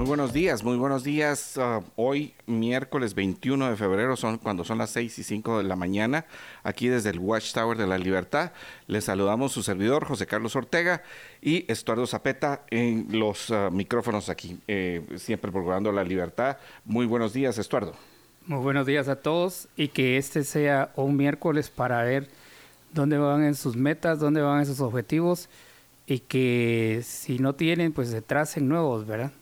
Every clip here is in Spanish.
Muy buenos días, muy buenos días. Uh, hoy, miércoles 21 de febrero, son cuando son las 6 y 5 de la mañana, aquí desde el Watchtower de la Libertad. Les saludamos su servidor, José Carlos Ortega, y Estuardo Zapeta en los uh, micrófonos aquí, eh, siempre procurando la libertad. Muy buenos días, Estuardo. Muy buenos días a todos y que este sea un miércoles para ver dónde van en sus metas, dónde van en sus objetivos y que si no tienen, pues se tracen nuevos, ¿verdad?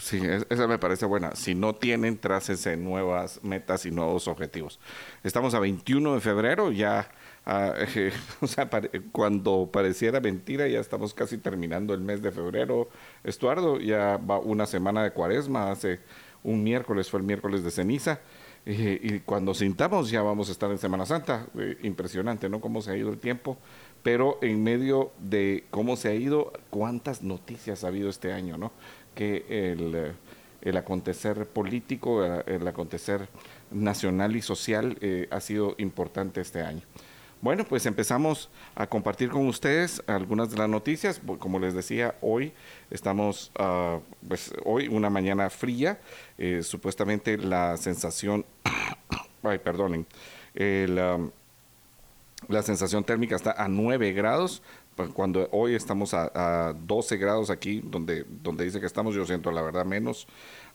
Sí, esa me parece buena. Si no tienen, trácense nuevas metas y nuevos objetivos. Estamos a 21 de febrero, ya, uh, o sea, cuando pareciera mentira, ya estamos casi terminando el mes de febrero. Estuardo, ya va una semana de cuaresma, hace un miércoles, fue el miércoles de ceniza. Y cuando sintamos ya vamos a estar en Semana Santa. Eh, impresionante, ¿no? Cómo se ha ido el tiempo. Pero en medio de cómo se ha ido, cuántas noticias ha habido este año, ¿no? Que el, el acontecer político, el acontecer nacional y social eh, ha sido importante este año. Bueno, pues empezamos a compartir con ustedes algunas de las noticias. Como les decía, hoy estamos, uh, pues hoy una mañana fría. Eh, supuestamente la sensación, ay, perdonen, el, um, la sensación térmica está a 9 grados. Pues, cuando hoy estamos a, a, 12 grados aquí, donde, donde dice que estamos, yo siento la verdad menos.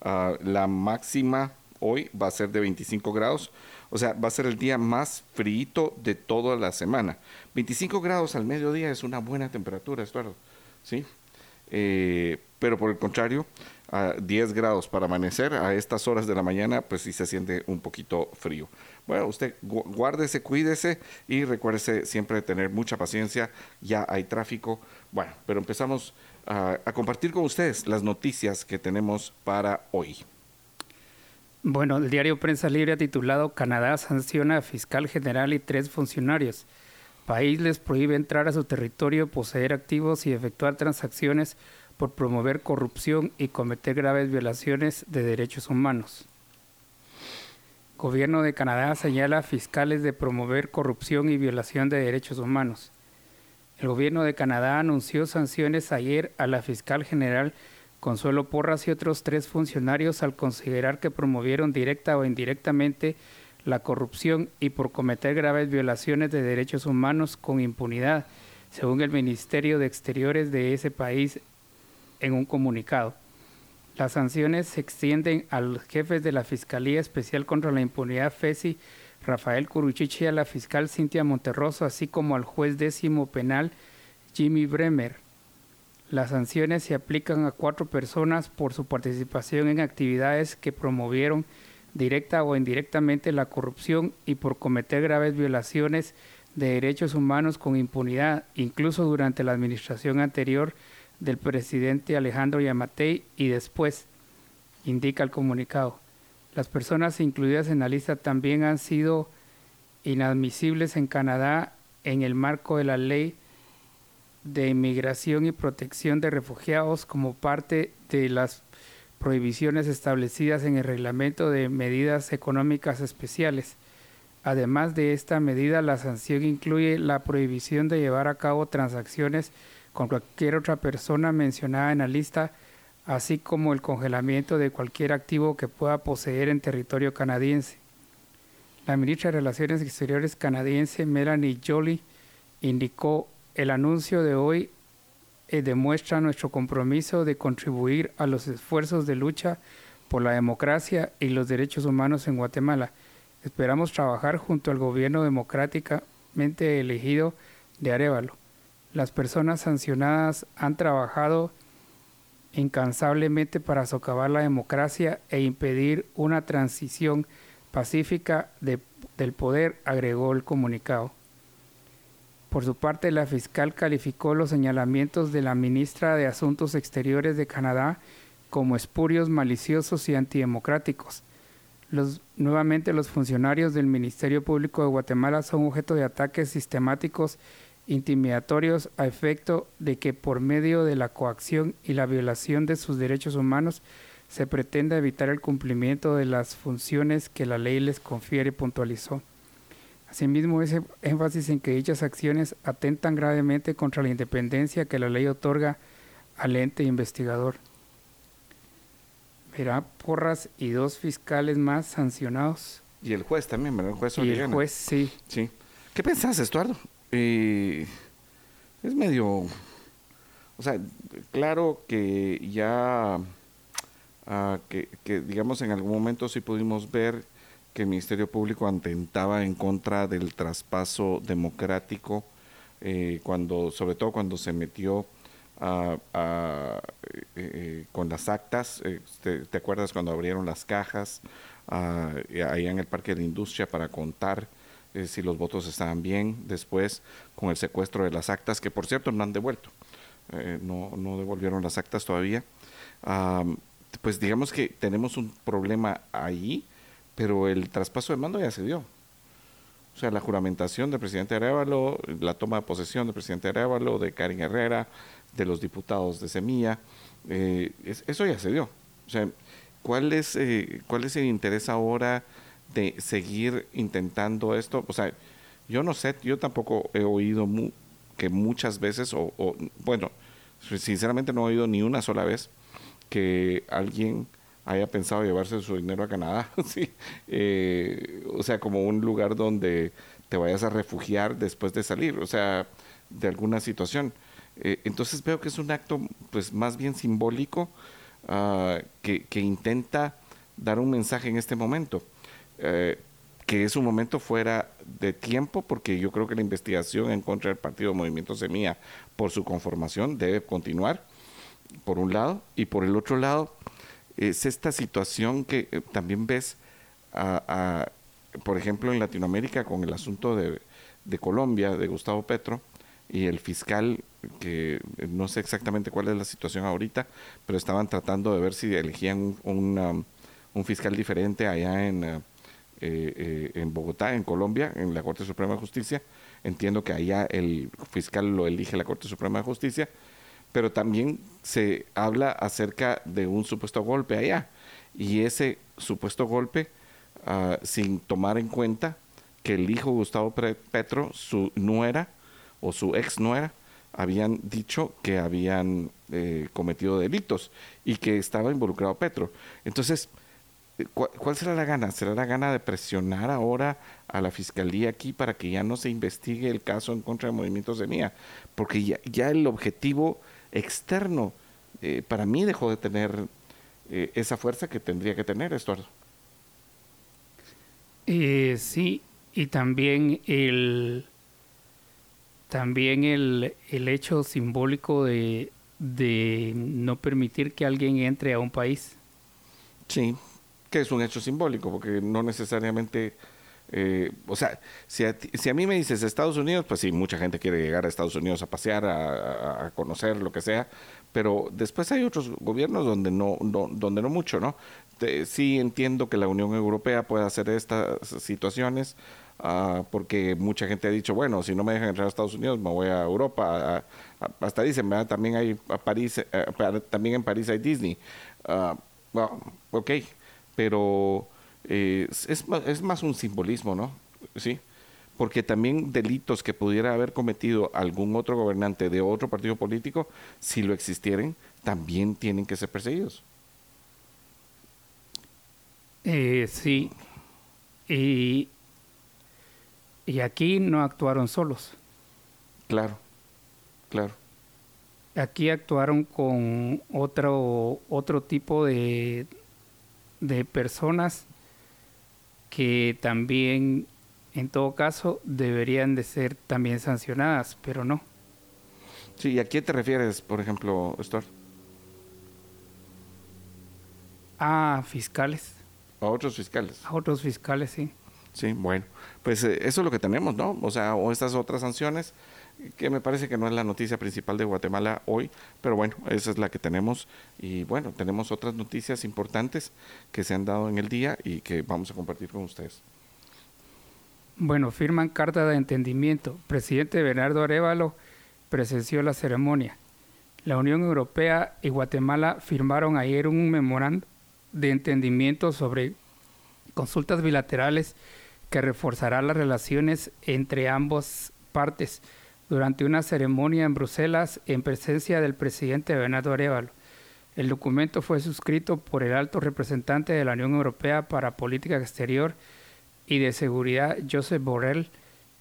Uh, la máxima hoy va a ser de 25 grados, o sea, va a ser el día más frío de toda la semana. 25 grados al mediodía es una buena temperatura, Estuardo, ¿sí? Eh, pero por el contrario, a 10 grados para amanecer a estas horas de la mañana, pues sí se siente un poquito frío. Bueno, usted guárdese, cuídese y recuérdese siempre tener mucha paciencia. Ya hay tráfico. Bueno, pero empezamos a, a compartir con ustedes las noticias que tenemos para hoy. Bueno, el diario Prensa Libre ha titulado Canadá sanciona a fiscal general y tres funcionarios. País les prohíbe entrar a su territorio, poseer activos y efectuar transacciones por promover corrupción y cometer graves violaciones de derechos humanos. Gobierno de Canadá señala a fiscales de promover corrupción y violación de derechos humanos. El gobierno de Canadá anunció sanciones ayer a la fiscal general Consuelo Porras y otros tres funcionarios al considerar que promovieron directa o indirectamente la corrupción y por cometer graves violaciones de derechos humanos con impunidad, según el Ministerio de Exteriores de ese país en un comunicado. Las sanciones se extienden a los jefes de la Fiscalía Especial contra la Impunidad FESI, Rafael Curuchichi, a la fiscal Cintia Monterroso, así como al juez décimo penal Jimmy Bremer. Las sanciones se aplican a cuatro personas por su participación en actividades que promovieron directa o indirectamente la corrupción y por cometer graves violaciones de derechos humanos con impunidad, incluso durante la administración anterior del presidente Alejandro Yamatei y después, indica el comunicado. Las personas incluidas en la lista también han sido inadmisibles en Canadá en el marco de la ley de inmigración y protección de refugiados como parte de las prohibiciones establecidas en el reglamento de medidas económicas especiales. Además de esta medida, la sanción incluye la prohibición de llevar a cabo transacciones con cualquier otra persona mencionada en la lista, así como el congelamiento de cualquier activo que pueda poseer en territorio canadiense. La ministra de Relaciones Exteriores canadiense Melanie Joly indicó el anuncio de hoy eh, demuestra nuestro compromiso de contribuir a los esfuerzos de lucha por la democracia y los derechos humanos en Guatemala. Esperamos trabajar junto al gobierno democráticamente elegido de Arevalo las personas sancionadas han trabajado incansablemente para socavar la democracia e impedir una transición pacífica de, del poder, agregó el comunicado. Por su parte, la fiscal calificó los señalamientos de la ministra de Asuntos Exteriores de Canadá como espurios, maliciosos y antidemocráticos. Nuevamente los funcionarios del Ministerio Público de Guatemala son objeto de ataques sistemáticos intimidatorios a efecto de que por medio de la coacción y la violación de sus derechos humanos se pretenda evitar el cumplimiento de las funciones que la ley les confiere, puntualizó. Asimismo, ese énfasis en que dichas acciones atentan gravemente contra la independencia que la ley otorga al ente investigador. Verá Porras y dos fiscales más sancionados. Y el juez también, ¿verdad? El juez Y el juez, sí. Sí. ¿Qué pensás, Estuardo? Eh, es medio... O sea, claro que ya... ah, que, digamos, en algún momento sí pudimos ver que el Ministerio Público atentaba en contra del traspaso democrático, eh, cuando, sobre todo cuando se metió a- eh, eh, con las actas. te, acuerdas cuando abrieron las cajas ah, y ahí en el Parque de Industria para contar eh, si los votos estaban bien? Después, con el secuestro de las actas, que por cierto no han devuelto. Eh, no, no devolvieron las actas todavía. Am, pues digamos que tenemos un problema ahí, pero el traspaso de mando ya se dio. O sea, la juramentación del presidente Arevalo, la toma de posesión del presidente Arevalo, de Karin Herrera, de los diputados de Semilla, eh, es- eso ya se dio. O sea, ¿cuál es, eh, ¿cuál es el interés ahora de seguir intentando esto? O sea, yo no sé, yo tampoco he oído mu- que muchas veces, o, o, bueno, sinceramente no he oído ni una sola vez que alguien haya pensado llevarse su dinero a Canadá, sí. Eh, o sea, como un lugar donde te vayas a refugiar después de salir, o sea, de alguna situación. Eh, entonces veo que es un acto, pues, más bien simbólico ah, que, que intenta dar un mensaje en este momento. Eh, que es un momento fuera de tiempo, porque yo creo que la investigación en contra del Partido Movimiento Semilla por su conformación debe continuar, por un lado, y por el otro lado, es esta situación que eh, también ves, por ejemplo, en Latinoamérica con el asunto de, de Colombia, de Gustavo Petro, y el fiscal, que eh, no sé exactamente cuál es la situación ahorita, pero estaban tratando de ver si elegían un, un, fiscal diferente allá en, eh, eh, eh, en Bogotá, en Colombia, en la Corte Suprema de Justicia. Entiendo que allá el fiscal lo elige la Corte Suprema de Justicia, pero también se habla acerca de un supuesto golpe allá. Y ese supuesto golpe, ah, sin tomar en cuenta que el hijo Gustavo Petro, su nuera o su ex nuera, habían dicho que habían eh, cometido delitos y que estaba involucrado Petro. Entonces, ¿Cuál, será la gana? ¿Será la gana de presionar ahora a la fiscalía aquí para que ya no se investigue el caso en contra de movimientos de mía? Porque ya, ya el objetivo externo eh, para mí dejó de tener eh, esa fuerza que tendría que tener, Estuardo. Eh, sí, y también el también el, el hecho simbólico de, de no permitir que alguien entre a un país. Sí, que es un hecho simbólico, porque no necesariamente, eh, o sea, si a, ti- si a mí me dices Estados Unidos, pues sí, mucha gente quiere llegar a Estados Unidos a pasear, a, a- a conocer, lo que sea, pero después hay otros gobiernos donde no, no- donde no mucho, ¿no? Te- sí entiendo que la Unión Europea puede hacer estas situaciones, ah, porque mucha gente ha dicho, bueno, si no me dejan entrar a Estados Unidos, me voy a Europa, a- a- hasta dicen, ¿verdad? También hay a París, eh, para- también en París hay Disney. Ah, bueno, ok, pero eh, es, es más un simbolismo, ¿no? Sí, porque también delitos que pudiera haber cometido algún otro gobernante de otro partido político, si lo existieren, también tienen que ser perseguidos. Eh, sí, y, y aquí no actuaron solos. Claro, claro. Aquí actuaron con otro, otro tipo de, de personas que también, en todo caso, deberían de ser también sancionadas, pero no. Sí, ¿y a qué te refieres, por ejemplo, Stuart? A fiscales, A otros fiscales. a otros fiscales, sí. Sí, bueno, pues eh, eso es lo que tenemos, ¿no? O sea, o estas otras sanciones, que me parece que no es la noticia principal de Guatemala hoy, pero bueno, esa es la que tenemos. Y bueno, tenemos otras noticias importantes que se han dado en el día y que vamos a compartir con ustedes. Bueno, firman carta de entendimiento. Presidente Bernardo Arevalo presenció la ceremonia. La Unión Europea y Guatemala firmaron ayer un memorando de entendimiento sobre consultas bilaterales que reforzará las relaciones entre ambas partes durante una ceremonia en Bruselas en presencia del presidente Bernardo Arevalo. El documento fue suscrito por el alto representante de la Unión Europea para Política Exterior y de Seguridad, Josep Borrell,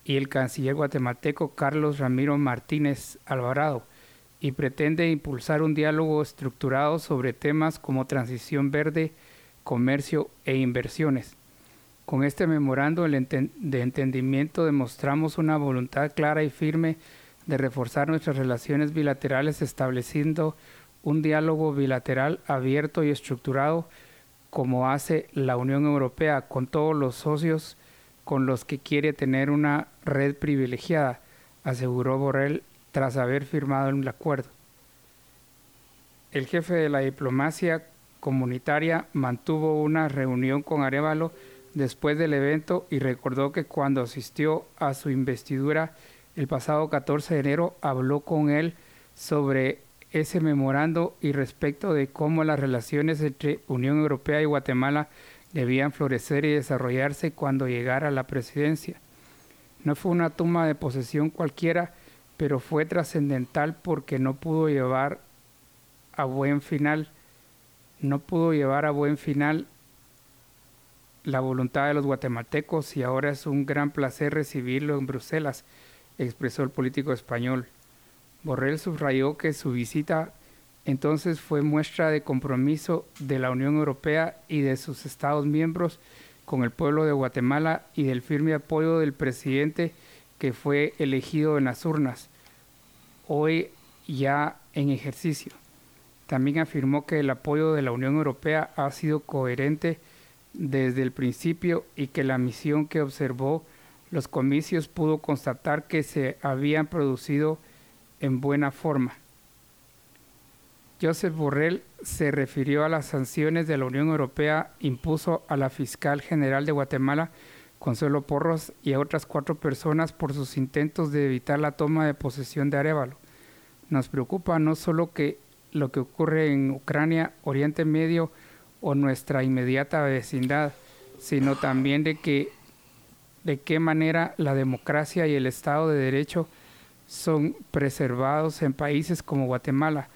y el canciller guatemalteco Carlos Ramiro Martínez Alvarado, y pretende impulsar un diálogo estructurado sobre temas como transición verde, comercio e inversiones. Con este memorando de entendimiento demostramos una voluntad clara y firme de reforzar nuestras relaciones bilaterales estableciendo un diálogo bilateral abierto y estructurado como hace la Unión Europea con todos los socios con los que quiere tener una red privilegiada, aseguró Borrell tras haber firmado el acuerdo. El jefe de la diplomacia comunitaria mantuvo una reunión con Arevalo después del evento y recordó que cuando asistió a su investidura el pasado 14 de enero habló con él sobre ese memorando y respecto de cómo las relaciones entre Unión Europea y Guatemala debían florecer y desarrollarse cuando llegara la presidencia. No fue una toma de posesión cualquiera, pero fue trascendental porque no pudo llevar a buen final, no pudo llevar a buen final la voluntad de los guatemaltecos y ahora es un gran placer recibirlo en Bruselas, expresó el político español. Borrell subrayó que su visita entonces fue muestra de compromiso de la Unión Europea y de sus Estados miembros con el pueblo de Guatemala y del firme apoyo del presidente que fue elegido en las urnas, hoy ya en ejercicio. También afirmó que el apoyo de la Unión Europea ha sido coherente desde el principio y que la misión que observó los comicios pudo constatar que se habían producido en buena forma. Joseph Borrell se refirió a las sanciones de la Unión Europea impuso a la fiscal general de Guatemala, Consuelo Porros, y a otras cuatro personas por sus intentos de evitar la toma de posesión de Arevalo. Nos preocupa no solo que lo que ocurre en Ucrania, Oriente Medio o nuestra inmediata vecindad, sino también de que de qué manera la democracia y el Estado de Derecho son preservados en países como Guatemala,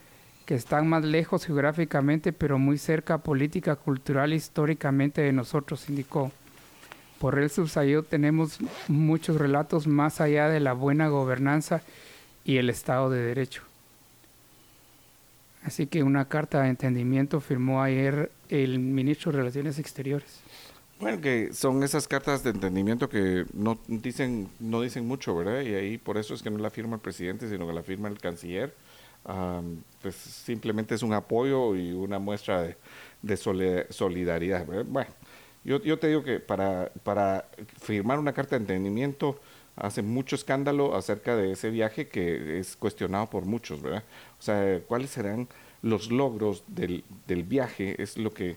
que están más lejos geográficamente pero muy cerca política, cultural históricamente de nosotros, indicó. Por el subsayó tenemos muchos relatos más allá de la buena gobernanza y el Estado de Derecho. Así que una carta de entendimiento firmó ayer el ministro de Relaciones Exteriores. Bueno, que son esas cartas de entendimiento que no dicen, no dicen mucho, ¿verdad? Y ahí por eso es que no la firma el presidente, sino que la firma el canciller. pues simplemente es un apoyo y una muestra de, solidaridad. Bueno, yo, yo te digo que para firmar una carta de entendimiento hace mucho escándalo acerca de ese viaje que es cuestionado por muchos, ¿verdad? O sea, ¿cuáles serán los logros del, del viaje? Es lo que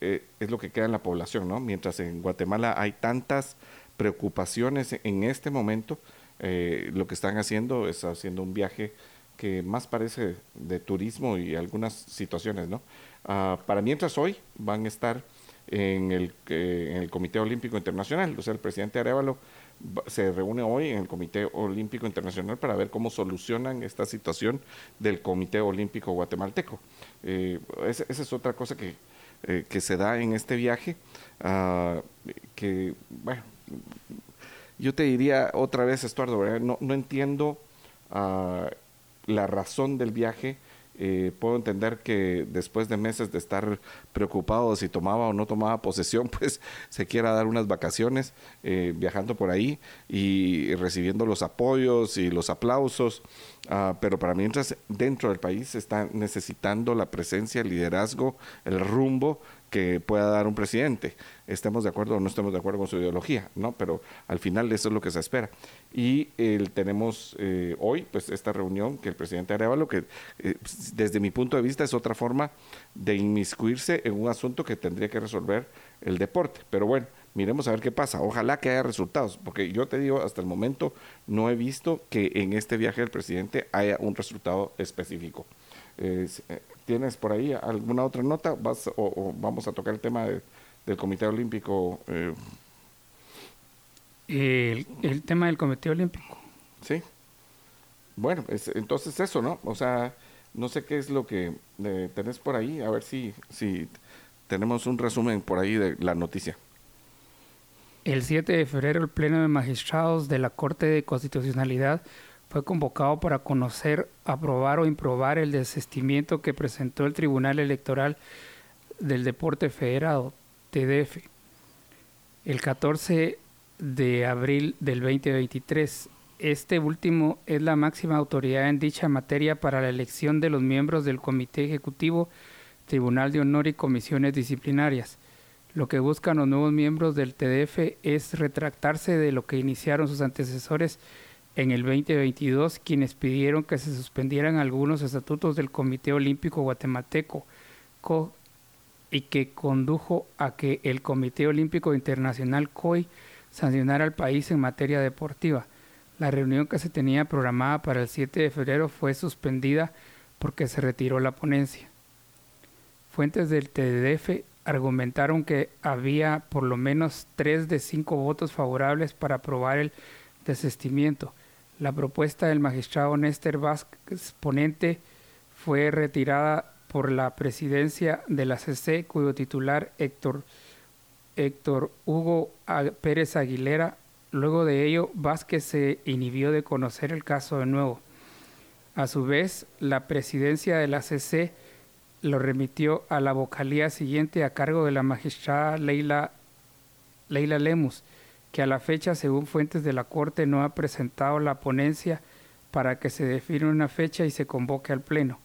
eh, es lo que queda en la población, ¿no? Mientras en Guatemala hay tantas preocupaciones en este momento, eh, lo que están haciendo es haciendo un viaje que más parece de turismo y algunas situaciones, ¿no? Ah, para mientras hoy van a estar en el, eh, en el Comité Olímpico Internacional, o sea, el presidente Arevalo se reúne hoy en el Comité Olímpico Internacional para ver cómo solucionan esta situación del Comité Olímpico Guatemalteco. Eh, esa, es otra cosa que, eh, que se da en este viaje, uh, que, bueno, yo te diría otra vez, Estuardo, no, no entiendo uh, la razón del viaje eh, puedo entender que después de meses de estar preocupado si tomaba o no tomaba posesión, pues se quiera dar unas vacaciones eh, viajando por ahí y recibiendo los apoyos y los aplausos. Ah, pero para mientras dentro del país está necesitando la presencia, el liderazgo, el rumbo que pueda dar un presidente. Estemos de acuerdo o no estemos de acuerdo con su ideología, ¿no? Pero al final eso es lo que se espera. Y tenemos eh, hoy, pues, esta reunión que el presidente Arevalo, que eh, desde mi punto de vista es otra forma de inmiscuirse en un asunto que tendría que resolver el deporte. Pero bueno, miremos a ver qué pasa. Ojalá que haya resultados, porque yo te digo, hasta el momento no he visto que en este viaje del presidente haya un resultado específico. Eh, ¿Tienes por ahí alguna otra nota? ¿Vas, o, vamos a tocar el tema del Comité Olímpico? Eh. El, tema del Comité Olímpico. Sí. Bueno, entonces eso, ¿no? O sea, no sé qué es lo que eh, tenés por ahí, a ver si, si tenemos un resumen por ahí de la noticia. El 7 de febrero, el Pleno de Magistrados de la Corte de Constitucionalidad fue convocado para conocer, aprobar o improbar el desistimiento que presentó el Tribunal Electoral del Deporte Federado, TDF, el 14 de abril del 2023. Este último es la máxima autoridad en dicha materia para la elección de los miembros del Comité Ejecutivo, Tribunal de Honor y Comisiones Disciplinarias. Lo que buscan los nuevos miembros del TDF es retractarse de lo que iniciaron sus antecesores en el 2022 quienes pidieron que se suspendieran algunos estatutos del Comité Olímpico Guatemalteco y que condujo a que el Comité Olímpico Internacional COI sancionara al país en materia deportiva. La reunión que se tenía programada para el 7 de febrero fue suspendida porque se retiró la ponencia. Fuentes del TDF argumentaron que había por lo menos tres de cinco votos favorables para aprobar el desistimiento, la propuesta del magistrado Néstor Vázquez Ponente fue retirada por la presidencia de la CC, cuyo titular Héctor, Héctor Hugo Pérez Aguilera. Luego de ello, Vázquez se inhibió de conocer el caso de nuevo. A su vez, la presidencia de la CC lo remitió a la vocalía siguiente a cargo de la magistrada Leila, Leila Lemus que a la fecha, según fuentes de la Corte, no ha presentado la ponencia para que se define una fecha y se convoque al Pleno.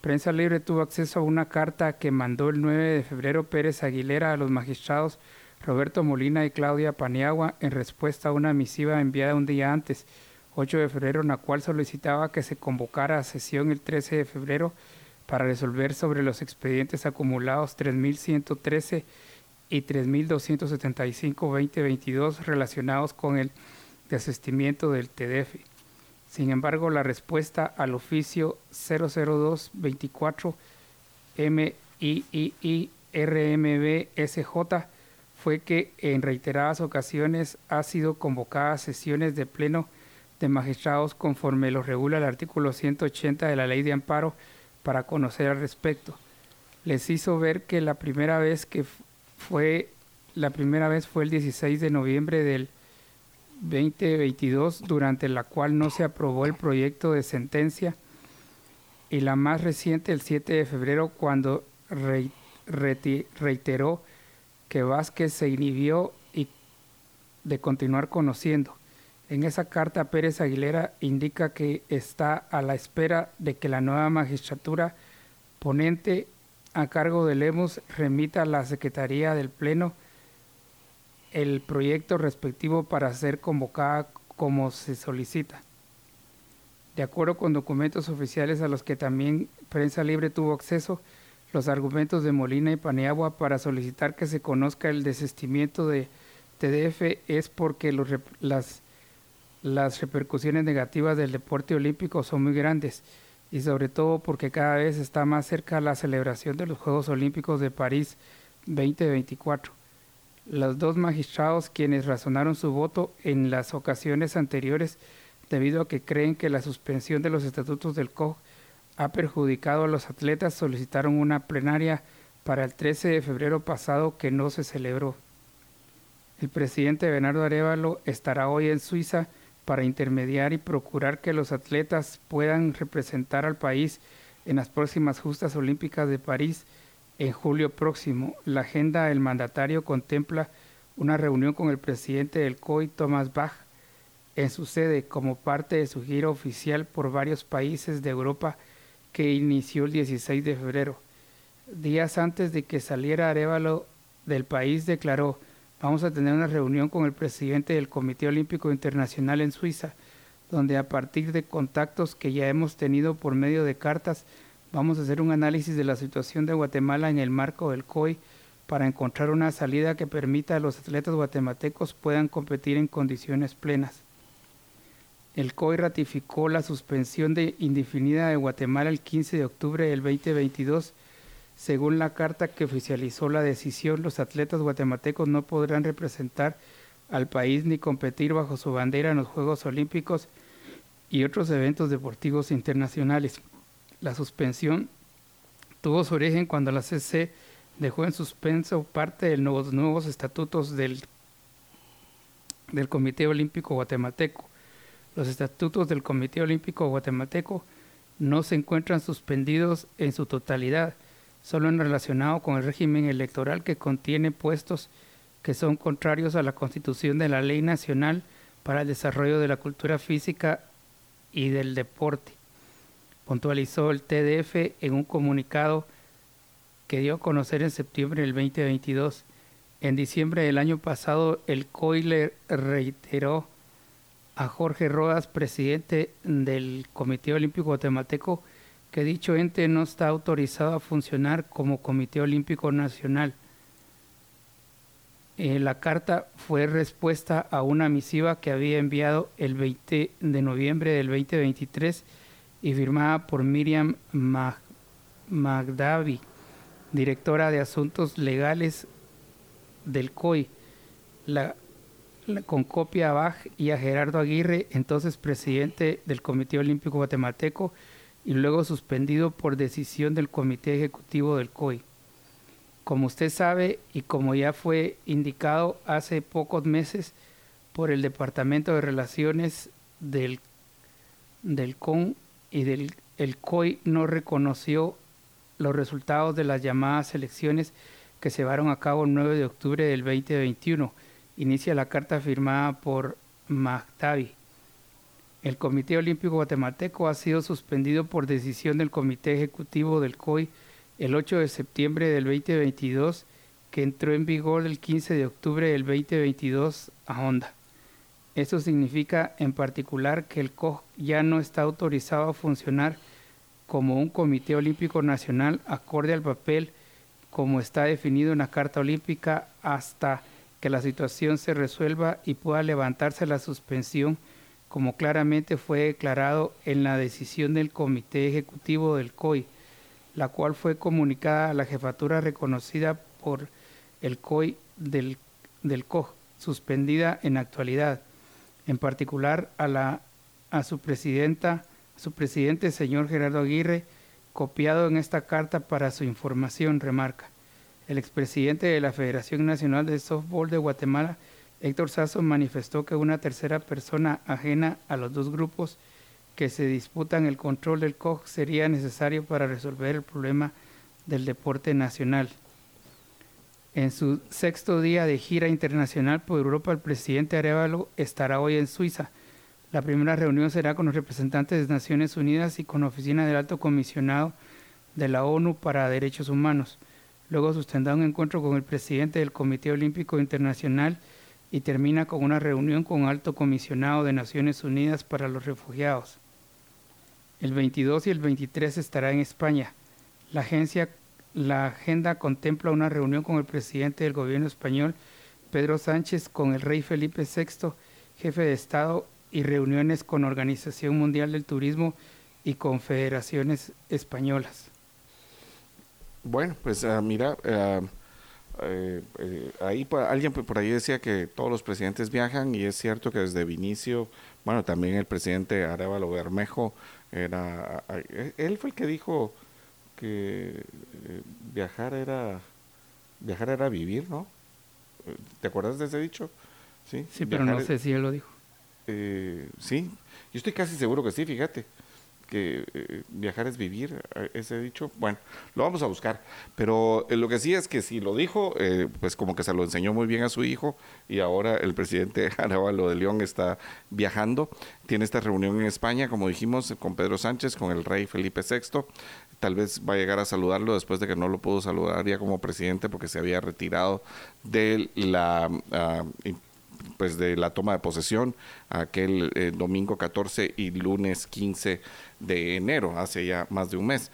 Prensa Libre tuvo acceso a una carta que mandó el 9 de febrero Pérez Aguilera a los magistrados Roberto Molina y Claudia Paniagua en respuesta a una misiva enviada un día antes, 8 de febrero, en la cual solicitaba que se convocara a sesión el 13 de febrero para resolver sobre los expedientes acumulados 3113 y 3.275-2022 relacionados con el desistimiento del TDF. Sin embargo, la respuesta al oficio 00224 MIII fue que en reiteradas ocasiones ha sido convocada sesiones de pleno de magistrados conforme lo regula el artículo 180 de la ley de amparo para conocer al respecto. Les hizo ver que la primera vez que fue la primera vez fue el 16 de noviembre del 2022, durante la cual no se aprobó el proyecto de sentencia, y la más reciente el 7 de febrero, cuando reiteró que Vázquez se inhibió y de continuar conociendo. En esa carta, Pérez Aguilera indica que está a la espera de que la nueva magistratura ponente a cargo de Lemus remita a la Secretaría del Pleno el proyecto respectivo para ser convocada como se solicita. De acuerdo con documentos oficiales a los que también Prensa Libre tuvo acceso, los argumentos de Molina y Paneagua para solicitar que se conozca el desistimiento de TDF es porque las, las repercusiones negativas del deporte olímpico son muy grandes y sobre todo porque cada vez está más cerca la celebración de los Juegos Olímpicos de París 2024. Los dos magistrados quienes razonaron su voto en las ocasiones anteriores debido a que creen que la suspensión de los estatutos del COG ha perjudicado a los atletas solicitaron una plenaria para el 13 de febrero pasado que no se celebró. El presidente Bernardo Arevalo estará hoy en Suiza para intermediar y procurar que los atletas puedan representar al país en las próximas justas olímpicas de París en julio próximo. La agenda del mandatario contempla una reunión con el presidente del COI, Thomas Bach, en su sede como parte de su gira oficial por varios países de Europa que inició el 16 de febrero. días antes de que saliera Arevalo del país, declaró, vamos a tener una reunión con el presidente del Comité Olímpico Internacional en Suiza, donde a partir de contactos que ya hemos tenido por medio de cartas, vamos a hacer un análisis de la situación de Guatemala en el marco del COI para encontrar una salida que permita a los atletas guatemaltecos puedan competir en condiciones plenas. El COI ratificó la suspensión de indefinida de Guatemala el 15 de octubre del 2022. Según la carta que oficializó la decisión, los atletas guatemaltecos no podrán representar al país ni competir bajo su bandera en los Juegos Olímpicos y otros eventos deportivos internacionales. La suspensión tuvo su origen cuando la CC dejó en suspenso parte de los nuevos estatutos del, del Comité Olímpico Guatemalteco los estatutos del Comité Olímpico Guatemalteco no se encuentran suspendidos en su totalidad, solo en relacionado con el régimen electoral que contiene puestos que son contrarios a la constitución de la Ley Nacional para el Desarrollo de la Cultura Física y del Deporte. Puntualizó el TDF en un comunicado que dio a conocer en septiembre del 2022. En diciembre del año pasado, el COILE reiteró a Jorge Rodas, presidente del Comité Olímpico Guatemalteco, que dicho ente no está autorizado a funcionar como Comité Olímpico Nacional. Eh, la carta fue respuesta a una misiva que había enviado el 20 de noviembre del 2023 y firmada por Miriam Magdavi, directora de Asuntos Legales del COI. Con copia a y a Gerardo Aguirre, entonces presidente del Comité Olímpico Guatemalteco y luego suspendido por decisión del Comité Ejecutivo del COI. Como usted sabe y como ya fue indicado hace pocos meses por el Departamento de Relaciones del, del CON y del el COI no reconoció los resultados de las llamadas elecciones que se llevaron a cabo el 9 de octubre del 2021 inicia la carta firmada por Magdavi. El Comité Olímpico Guatemalteco ha sido suspendido por decisión del Comité Ejecutivo del COI el 8 de septiembre del 2022, que entró en vigor el 15 de octubre del 2022 a Honda. Esto significa en particular que el COG ya no está autorizado a funcionar como un Comité Olímpico Nacional acorde al papel como está definido en la Carta Olímpica hasta que la situación se resuelva y pueda levantarse la suspensión, como claramente fue declarado en la decisión del Comité Ejecutivo del COI, la cual fue comunicada a la jefatura reconocida por el COI del, del COG, suspendida en actualidad, en particular a, la, a su presidenta, su presidente, señor Gerardo Aguirre, copiado en esta carta para su información, remarca. El expresidente de la Federación Nacional de Softball de Guatemala, Héctor Sasso, manifestó que una tercera persona ajena a los dos grupos que se disputan el control del COG sería necesario para resolver el problema del deporte nacional. En su sexto día de gira internacional por Europa, el presidente Arevalo estará hoy en Suiza. La primera reunión será con los representantes de Naciones Unidas y con la Oficina del Alto Comisionado de la ONU para Derechos Humanos. Luego sustendrá un encuentro con el presidente del Comité Olímpico Internacional y termina con una reunión con alto comisionado de Naciones Unidas para los Refugiados. El 22 y el 23 estará en España. La, agencia, la agenda contempla una reunión con el presidente del gobierno español, Pedro Sánchez, con el rey Felipe VI, jefe de Estado, y reuniones con Organización Mundial del Turismo y confederaciones españolas. Bueno, pues uh, mira, uh, eh, eh, ahí alguien por ahí decía que todos los presidentes viajan y es cierto que desde Vinicio, bueno, también el presidente Arevalo Bermejo era, él fue el que dijo que eh, viajar era viajar era vivir, ¿no? ¿Te acuerdas de ese dicho? Sí, sí pero no sé si él lo dijo. sí, yo estoy casi seguro que sí, fíjate que eh, viajar es vivir, eh, ese dicho. Bueno, lo vamos a buscar. Pero lo que sí es que si lo dijo, pues como que se lo enseñó muy bien a su hijo y ahora el presidente Arábalo de León está viajando. Tiene esta reunión en España, como dijimos, con Pedro Sánchez, con el rey Felipe VI. Tal vez va a llegar a saludarlo después de que no lo pudo saludar ya como presidente porque se había retirado de la ah, pues de la toma de posesión aquel eh, domingo 14 y lunes 15 de enero, hace ya más de un mes.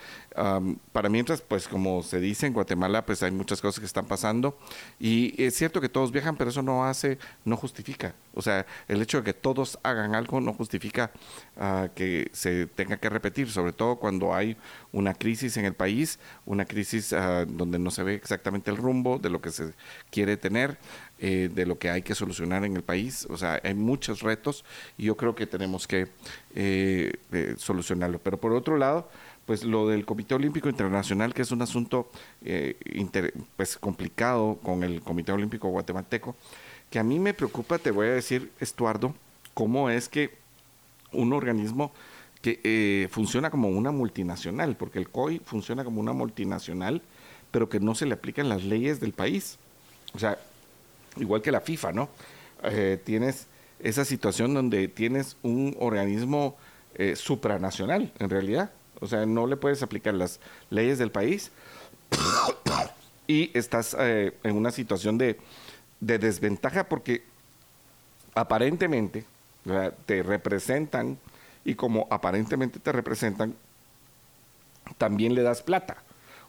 para mientras, pues como se dice en Guatemala, pues hay muchas cosas que están pasando y es cierto que todos viajan, pero eso no hace, no justifica. O sea, el hecho de que todos hagan algo no justifica ah, que se tenga que repetir, sobre todo cuando hay una crisis en el país, una crisis ah, donde no se ve exactamente el rumbo de lo que se quiere tener. Eh, de lo que hay que solucionar en el país. O sea, hay muchos retos y yo creo que tenemos que eh, eh, solucionarlo. Pero por otro lado, pues lo del Comité Olímpico Internacional, que es un asunto pues complicado con el Comité Olímpico Guatemalteco, que a mí me preocupa, te voy a decir, Estuardo, cómo es que un organismo que funciona como una multinacional, porque el COI funciona como una multinacional, pero que no se le aplican las leyes del país. O sea, igual que la FIFA, ¿no? Eh, tienes esa situación donde tienes un organismo eh, supranacional, en realidad. O sea, no le puedes aplicar las leyes del país y estás eh, en una situación de, desventaja porque aparentemente te representan y como aparentemente te representan, también le das plata.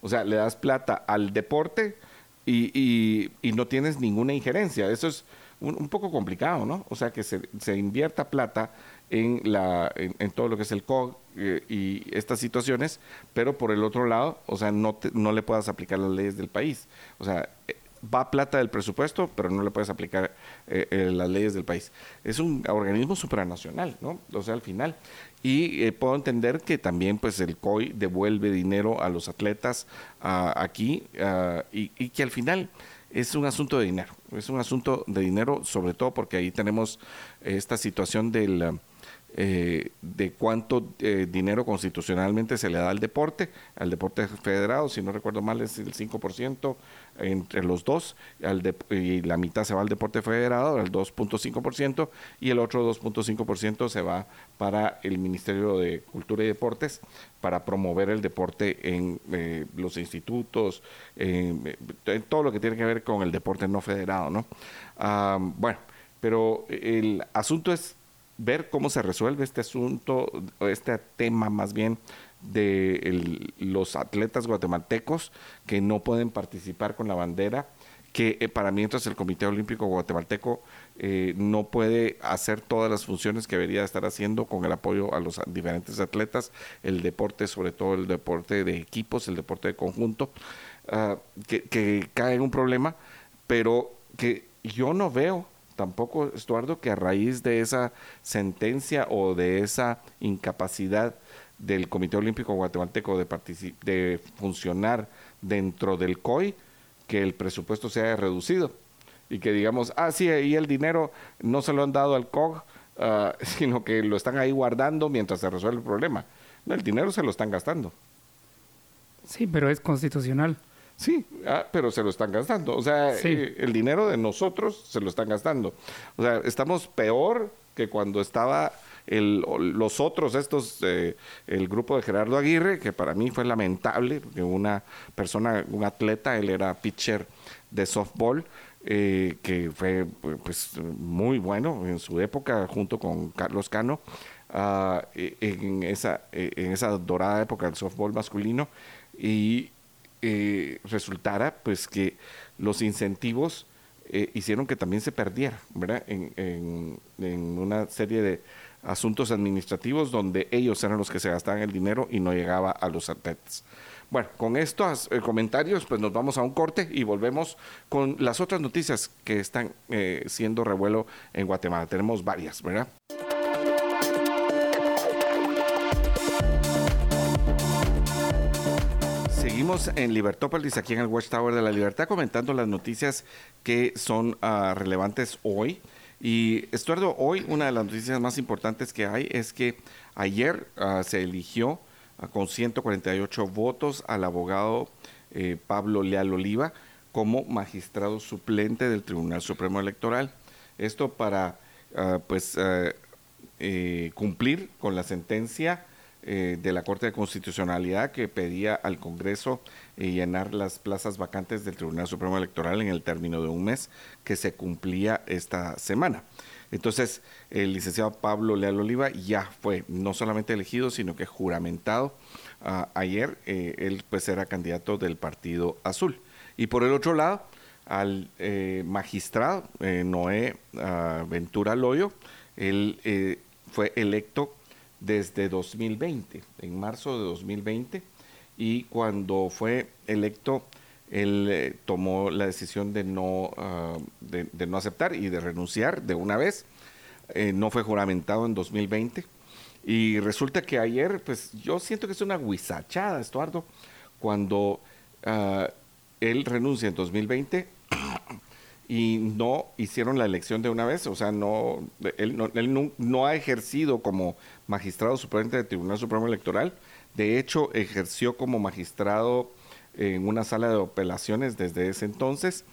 O sea, le das plata al deporte y, y, no tienes ninguna injerencia. Eso es un, poco complicado, ¿no? O sea, que se, se invierta plata en, la, en, todo lo que es el COG eh, y estas situaciones, pero por el otro lado, o sea, no, no le puedas aplicar las leyes del país. O sea, eh, va plata del presupuesto, pero no le puedes aplicar eh, las leyes del país. Es un organismo supranacional, ¿no? O sea, al final. Y eh, puedo entender que también pues el COI devuelve dinero a los atletas aquí y, y, que al final es un asunto de dinero. Es un asunto de dinero sobre todo porque ahí tenemos esta situación del eh, de cuánto eh, dinero constitucionalmente se le da al deporte, al deporte federado, si no recuerdo mal es el 5% entre los dos, al y la mitad se va al deporte federado, el 2.5%, y el otro 2.5% se va para el Ministerio de Cultura y Deportes para promover el deporte en eh, los institutos, en, todo lo que tiene que ver con el deporte no federado, ¿no? Ah, bueno, pero el asunto es ver cómo se resuelve este asunto, este tema más bien de los atletas guatemaltecos que no pueden participar con la bandera, que eh, para mientras el Comité Olímpico Guatemalteco eh, no puede hacer todas las funciones que debería estar haciendo con el apoyo a los diferentes atletas, el deporte, sobre todo el deporte de equipos, el deporte de conjunto, que, que cae en un problema, pero que yo no veo tampoco, Estuardo, que a raíz de esa sentencia o de esa incapacidad del Comité Olímpico Guatemalteco de, funcionar dentro del COI, que el presupuesto se haya reducido y que digamos, ah, sí, ahí el dinero no se lo han dado al COG, ah, sino que lo están ahí guardando mientras se resuelve el problema. No, el dinero se lo están gastando. Sí, pero es constitucional. Sí, ah, pero se lo están gastando. O sea, eh, el dinero de nosotros se lo están gastando. O sea, estamos peor que cuando estaba el, los otros, estos, eh, el grupo de Gerardo Aguirre, que para mí fue lamentable, porque una persona, un atleta, él era pitcher de softball, eh, que fue pues muy bueno en su época, junto con Carlos Cano, e, en, esa, e, en esa dorada época del softball masculino. Y eh, resultara pues que los incentivos eh, hicieron que también se perdiera, ¿verdad? En, una serie de asuntos administrativos donde ellos eran los que se gastaban el dinero y no llegaba a los atletas. Bueno, con estos eh, comentarios, pues nos vamos a un corte y volvemos con las otras noticias que están siendo revuelo en Guatemala. Tenemos varias, ¿verdad? Seguimos en Libertópolis, aquí en el Watchtower de la Libertad, comentando las noticias que son ah, relevantes hoy. Y Estuardo, hoy una de las noticias más importantes que hay es que ayer ah, se eligió ah, con 148 votos al abogado eh, Pablo Leal Oliva como magistrado suplente del Tribunal Supremo Electoral. Esto para pues eh, cumplir con la sentencia eh, de la Corte de Constitucionalidad que pedía al Congreso eh, llenar las plazas vacantes del Tribunal Supremo Electoral en el término de un mes que se cumplía esta semana. Entonces, el licenciado Pablo Leal Oliva ya fue no solamente elegido, sino que juramentado. Ah, ayer eh, él pues era candidato del Partido Azul. Y por el otro lado, al magistrado Noé ah, Ventura Loyo, él fue electo desde 2020, en marzo de 2020, y cuando fue electo, él eh, tomó la decisión de no, ah, de, no aceptar y de renunciar de una vez. Eh, no fue juramentado en 2020. Y resulta que ayer, pues yo siento que es una guisachada, Estuardo, cuando ah, él renuncia en 2020 y no hicieron la elección de una vez, o sea, no él, no, él no, ha ejercido como magistrado suplente del Tribunal Supremo Electoral, de hecho ejerció como magistrado en una sala de apelaciones desde ese entonces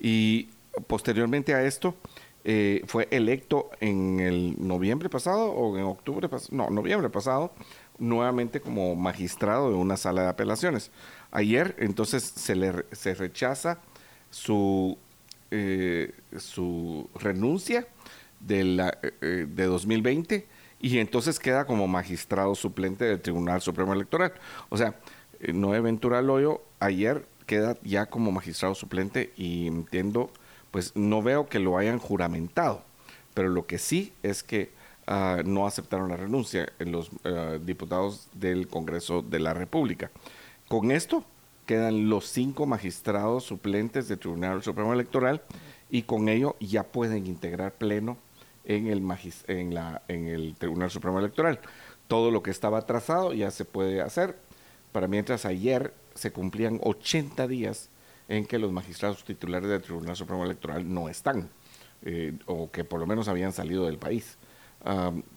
y posteriormente a esto eh, fue electo en el noviembre pasado o en octubre pasado, no, noviembre pasado, nuevamente como magistrado de una sala de apelaciones. Ayer entonces se le se rechaza su eh, su renuncia de, la, eh, de 2020 y entonces queda como magistrado suplente del Tribunal Supremo Electoral. O sea, eh, Noé Ventura Loyo ayer queda ya como magistrado suplente y entiendo, pues no veo que lo hayan juramentado, pero lo que sí es que ah, no aceptaron la renuncia en los ah, diputados del Congreso de la República. Con esto, quedan los cinco magistrados suplentes del Tribunal Supremo Electoral y con ello ya pueden integrar pleno en el, en, la, en el Tribunal Supremo Electoral. Todo lo que estaba atrasado ya se puede hacer. Para mientras ayer se cumplían 80 días en que los magistrados titulares del Tribunal Supremo Electoral no están, eh, o que por lo menos habían salido del país.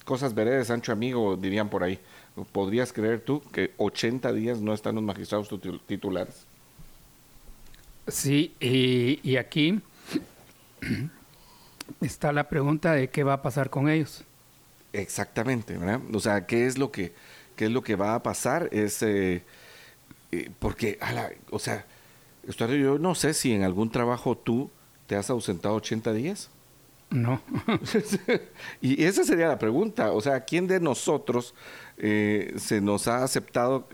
cosas veredes, Sancho Amigo, dirían por ahí. ¿Podrías creer tú que 80 días no están los magistrados titulares? Sí, y, aquí está la pregunta de qué va a pasar con ellos. Exactamente, ¿verdad? O sea, ¿qué es lo que, qué es lo que va a pasar? Es eh, eh, porque, o sea, yo no sé si en algún trabajo tú te has ausentado 80 días. No. y esa sería la pregunta. O sea, ¿quién de nosotros eh, se nos ha aceptado?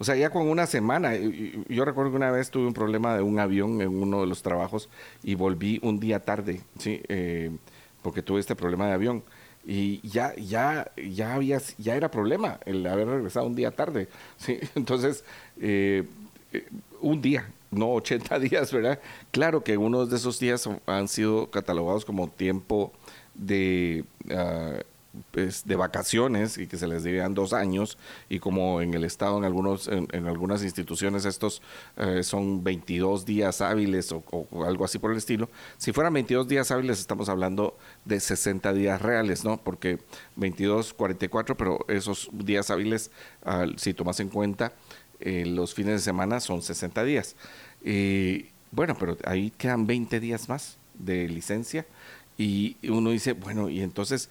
Eh, o sea, ya con una semana, yo recuerdo que una vez tuve un problema de un avión en uno de los trabajos y volví un día tarde, ¿sí? Eh, porque tuve este problema de avión. Y ya, ya, ya había, ya era problema el haber regresado un día tarde, ¿sí? Entonces, un día, no 80 días, ¿verdad? Claro que unos de esos días han sido catalogados como tiempo de, ah, pues, de vacaciones y que se les debían dos años y como en el Estado, en, algunos, en, algunas instituciones estos eh, son 22 días hábiles o, algo así por el estilo. Si fueran 22 días hábiles estamos hablando de 60 días reales, ¿no? Porque 22, 44, pero esos días hábiles, ah, si tomas en cuenta eh, los fines de semana son 60 días. y bueno, pero ahí quedan 20 días más de licencia y uno dice, bueno, y entonces,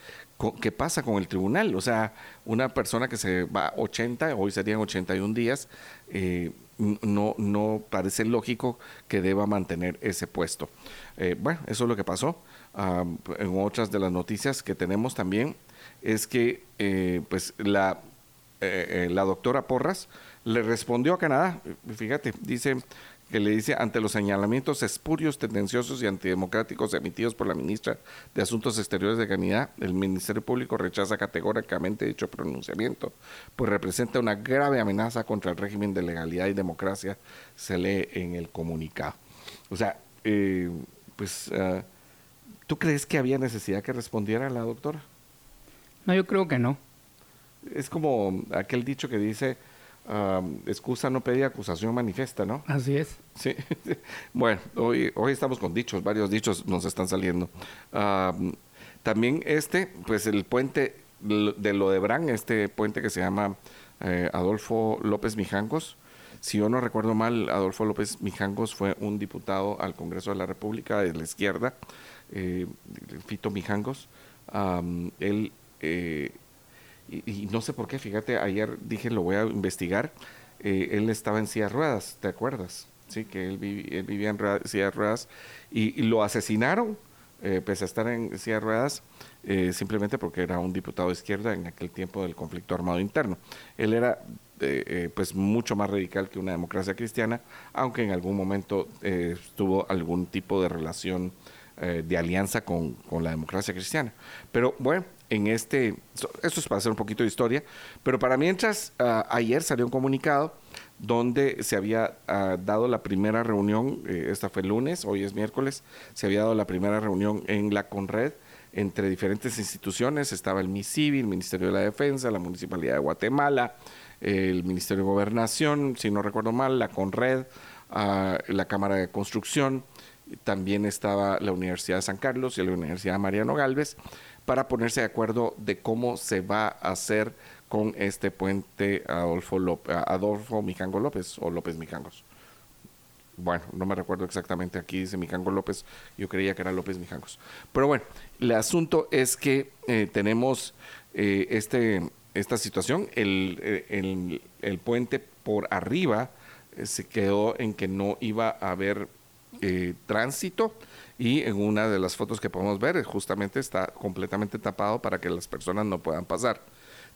¿qué pasa con el tribunal? O sea, una persona que se va 80, hoy serían 81 días, eh, no, no parece lógico que deba mantener ese puesto. Eh, bueno, eso es lo que pasó. en otras de las noticias que tenemos también es que pues la, la doctora Porras le respondió a Canadá, fíjate, dice que le dice ante los señalamientos espurios, tendenciosos y antidemocráticos emitidos por la ministra de Asuntos Exteriores de Canadá, el Ministerio Público rechaza categóricamente dicho pronunciamiento, pues representa una grave amenaza contra el régimen de legalidad y democracia, se lee en el comunicado. O sea, eh, pues, ah, ¿tú crees que había necesidad que respondiera la doctora? No, yo creo que no. Es como aquel dicho que dice, excusa no pedía, acusación manifiesta, ¿no? Así es. Sí. bueno, hoy, hoy estamos con dichos, varios dichos nos están saliendo. También este, pues el puente de Lodebran, este puente que se llama eh, Adolfo López Mijangos. Si yo no recuerdo mal, Adolfo López Mijangos fue un diputado al Congreso de la República de la izquierda, eh, Fito Mijangos. él, eh, y, no sé por qué, fíjate, ayer dije lo voy a investigar. él estaba en silla de ruedas, ¿te acuerdas? Sí, que él, vivía en silla de ruedas y, lo asesinaron, pese a estar en silla de ruedas eh, simplemente porque era un diputado de izquierda en aquel tiempo del conflicto armado interno. Él era eh, eh, pues mucho más radical que una democracia cristiana, aunque en algún momento tuvo algún tipo de relación de alianza con, con, la democracia cristiana. Pero bueno, en este, eso es para hacer un poquito de historia, pero para mientras, ah, ayer salió un comunicado donde se había ah, dado la primera reunión, esta fue el lunes, hoy es miércoles, se había dado la primera reunión en la Conred, entre diferentes instituciones, estaba el MISIBI, el Ministerio de la Defensa, la Municipalidad de Guatemala, el Ministerio de Gobernación, si no recuerdo mal, la CONRED, ah, la Cámara de Construcción, también estaba la Universidad de San Carlos y la Universidad Mariano Galvez, para ponerse de acuerdo de cómo se va a hacer con este puente Adolfo, Adolfo Micango López o López Micangos bueno, no me recuerdo exactamente, aquí dice Mijango López, yo creía que era López Mijangos. Pero bueno, el asunto es que eh, tenemos eh, este, esta situación, el, eh, el, puente por arriba se quedó en que no iba a haber tránsito y en una de las fotos que podemos ver justamente está completamente tapado para que las personas no puedan pasar.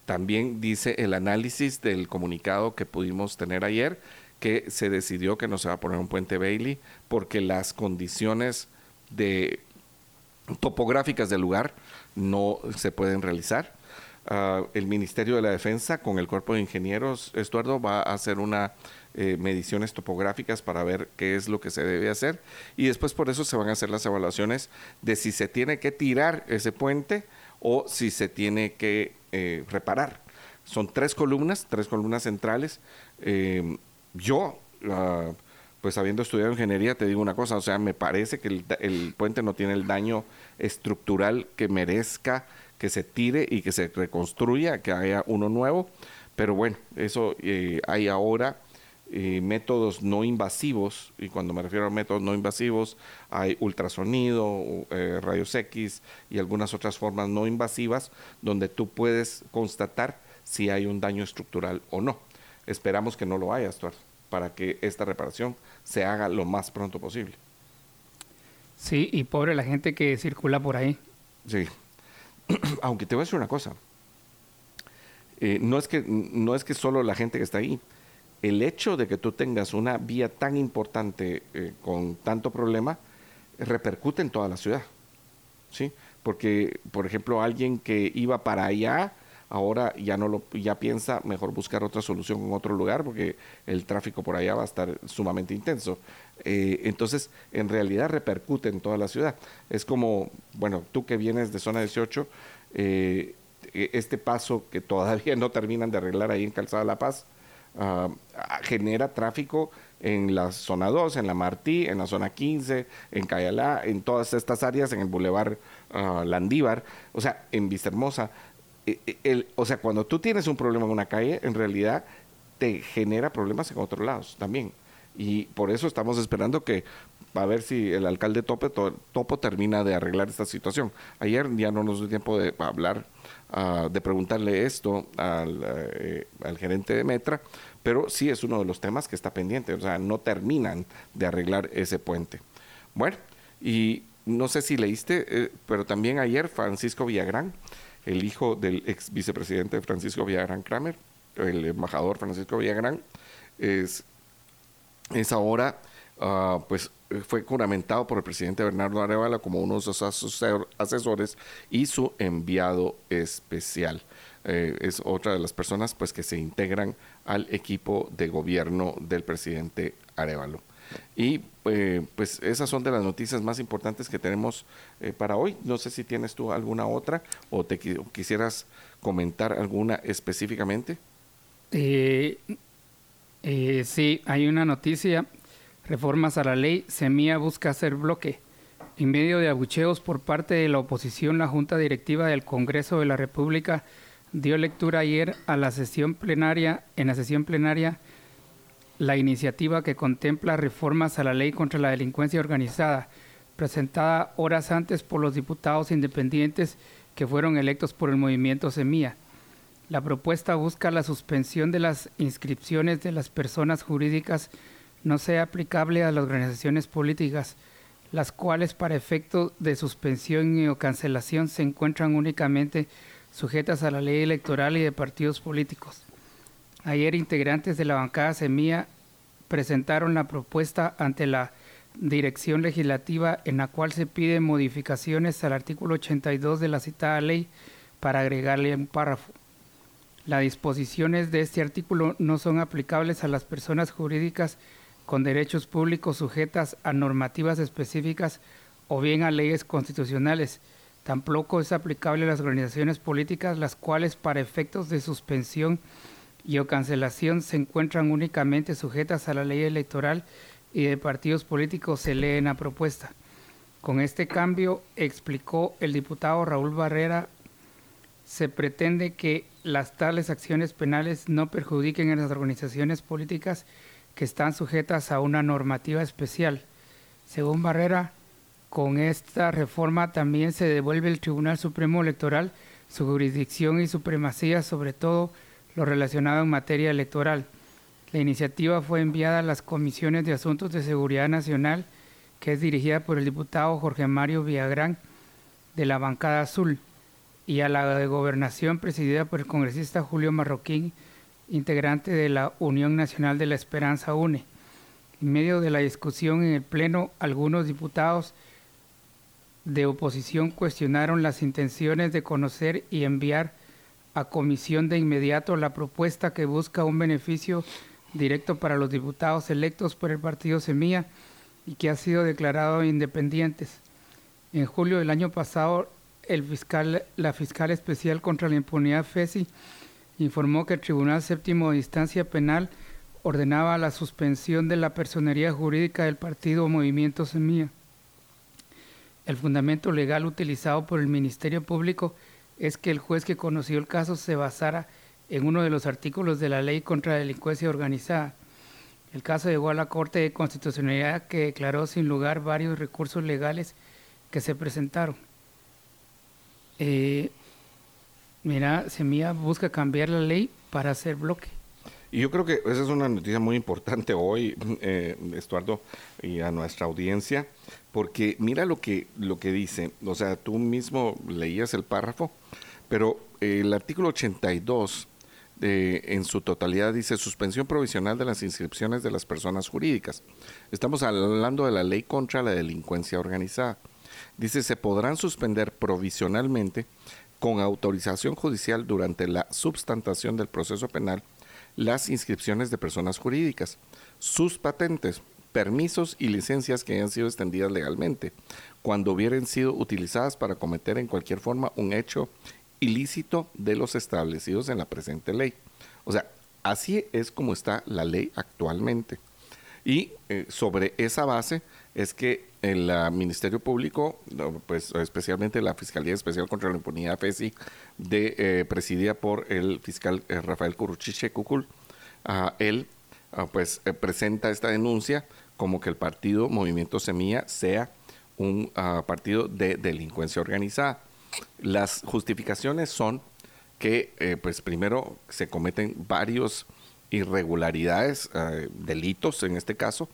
También dice el análisis del comunicado que pudimos tener ayer que se decidió que no se va a poner un puente Bailey porque las condiciones de topográficas del lugar no se pueden realizar. Ah, el Ministerio de la Defensa con el Cuerpo de Ingenieros, Estuardo, va a hacer una eh, mediciones topográficas para ver qué es lo que se debe hacer y después por eso se van a hacer las evaluaciones de si se tiene que tirar ese puente o si se tiene que eh, reparar. Son tres columnas, tres columnas centrales. Eh, yo, pues habiendo estudiado ingeniería, te digo una cosa, o sea, me parece que el, puente no tiene el daño estructural que merezca que se tire y que se reconstruya, que haya uno nuevo, pero bueno, eso eh, hay ahora eh, métodos no invasivos, y cuando me refiero a métodos no invasivos, hay ultrasonido, eh, rayos X y algunas otras formas no invasivas donde tú puedes constatar si hay un daño estructural o no. Esperamos que no lo haya, Stuart, para que esta reparación se haga lo más pronto posible. Sí, y pobre la gente que circula por ahí. Sí. Aunque te voy a decir una cosa. Eh, no, es que, no es que solo la gente que está ahí. El hecho de que tú tengas una vía tan importante eh, con tanto problema repercute en toda la ciudad. ¿sí? Porque, por ejemplo, alguien que iba para allá ahora ya no lo ya piensa mejor buscar otra solución en otro lugar porque el tráfico por allá va a estar sumamente intenso. Eh, entonces, en realidad repercute en toda la ciudad. Es como, bueno, tú que vienes de zona 18, eh, e, este paso que todavía no terminan de arreglar ahí en Calzada La Paz, ah, genera tráfico en la zona 2, en la Martí, en la zona 15, en Cayalá, en todas estas áreas, en el Boulevard ah, Landívar, o sea, en Vista Eh, eh, o sea, cuando tú tienes un problema en una calle, en realidad te genera problemas en otros lados también. Y por eso estamos esperando que a ver si el alcalde Topo termina de arreglar esta situación. Ayer ya no nos dio tiempo de hablar, ah, de preguntarle esto eh, al, gerente de Metra, pero sí es uno de los temas que está pendiente. O sea, no terminan de arreglar ese puente. Bueno, y no sé si leíste, pero también ayer Francisco Villagrán el hijo del ex vicepresidente Francisco Villagrán Kramer, el embajador Francisco Villagrán, es, es ahora, ah, pues fue juramentado por el presidente Bernardo Arevalo como uno de sus asesores y su enviado especial. Eh, es otra de las personas pues que se integran al equipo de gobierno del presidente Arevalo. Y eh, pues esas son de las noticias más importantes que tenemos eh, para hoy. No sé si tienes tú alguna otra o te quisieras comentar alguna específicamente. Eh, sí, hay una noticia. Reformas a la ley. Semilla busca hacer bloque. En medio de abucheos por parte de la oposición, la Junta Directiva del Congreso de la República dio lectura ayer a la sesión plenaria, en la sesión plenaria, la iniciativa que contempla reformas a la ley contra la delincuencia organizada, presentada horas antes por los diputados independientes que fueron electos por el movimiento Semilla. La propuesta busca la suspensión de las inscripciones de las personas jurídicas no sea aplicable a las organizaciones políticas, las cuales para efecto de suspensión o cancelación se encuentran únicamente sujetas a la ley electoral y de partidos políticos. Ayer integrantes de la bancada Semilla presentaron la propuesta ante la dirección legislativa en la cual se piden modificaciones al artículo 82 de la citada ley para agregarle un párrafo. Las disposiciones de este artículo no son aplicables a las personas jurídicas con derechos públicos sujetas a normativas específicas o bien a leyes constitucionales. Tampoco es aplicable a las organizaciones políticas las cuales para efectos de suspensión y o cancelación se encuentran únicamente sujetas a la ley electoral y de partidos políticos se lee en la propuesta. Con este cambio, explicó el diputado Raúl Barrera, se pretende que las tales acciones penales no perjudiquen a las organizaciones políticas que están sujetas a una normativa especial. Según Barrera, con esta reforma también se devuelve al Tribunal Supremo Electoral su jurisdicción y supremacía sobre todo lo relacionado en materia electoral. La iniciativa fue enviada a las comisiones de Asuntos de Seguridad Nacional, que es dirigida por el diputado Jorge Mario Villagrán de la bancada azul, y a la de Gobernación presidida por el congresista Julio Marroquín integrante de la Unión Nacional de la Esperanza UNE. En medio de la discusión en el Pleno, algunos diputados de oposición cuestionaron las intenciones de conocer y enviar a comisión de inmediato la propuesta que busca un beneficio directo para los diputados electos por el partido Semilla y que ha sido declarado independientes. En julio del año pasado, el fiscal, la fiscal especial contra la impunidad FESI informó que el Tribunal Séptimo de Instancia Penal ordenaba la suspensión de la personería jurídica del partido Movimiento Semilla. El fundamento legal utilizado por el Ministerio Público es que el juez que conoció el caso se basara en uno de los artículos de la Ley contra la Delincuencia Organizada. El caso llegó a la Corte de Constitucionalidad que declaró sin lugar varios recursos legales que se presentaron. Eh, Mira, Semilla busca cambiar la ley para hacer bloque. Y yo creo que esa es una noticia muy importante hoy, eh, Estuardo, y a nuestra audiencia, porque mira lo que, lo que dice, o sea, tú mismo leías el párrafo, pero el artículo 82 de, en su totalidad dice suspensión provisional de las inscripciones de las personas jurídicas. Estamos hablando de la ley contra la delincuencia organizada. Dice, se podrán suspender provisionalmente con autorización judicial durante la substantación del proceso penal las inscripciones de personas jurídicas, sus patentes, permisos y licencias que hayan sido extendidas legalmente, cuando hubieran sido utilizadas para cometer en cualquier forma un hecho ilícito de los establecidos en la presente ley. O sea, así es como está la ley actualmente. Y eh, sobre esa base es que el Ministerio Público, pues especialmente la Fiscalía Especial contra la Impunidad FESI, de, eh, presidida por el fiscal eh, Rafael Curuchiche Cucul, ah, él ah, pues eh, presenta esta denuncia como que el partido Movimiento Semilla sea un ah, partido de delincuencia organizada. Las justificaciones son que pues primero se cometen varios irregularidades, delitos en este caso,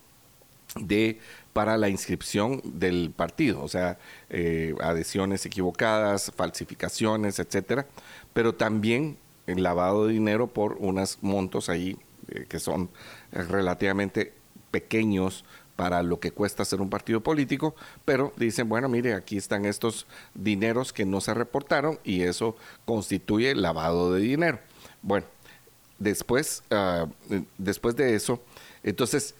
de para la inscripción del partido, o sea, eh, adhesiones equivocadas, falsificaciones, etcétera, pero también el lavado de dinero por unos montos ahí eh, que son relativamente pequeños para lo que cuesta ser un partido político, pero dicen, bueno, mire, aquí están estos dineros que no se reportaron y eso constituye lavado de dinero. Bueno, después, ah, después de eso, entonces,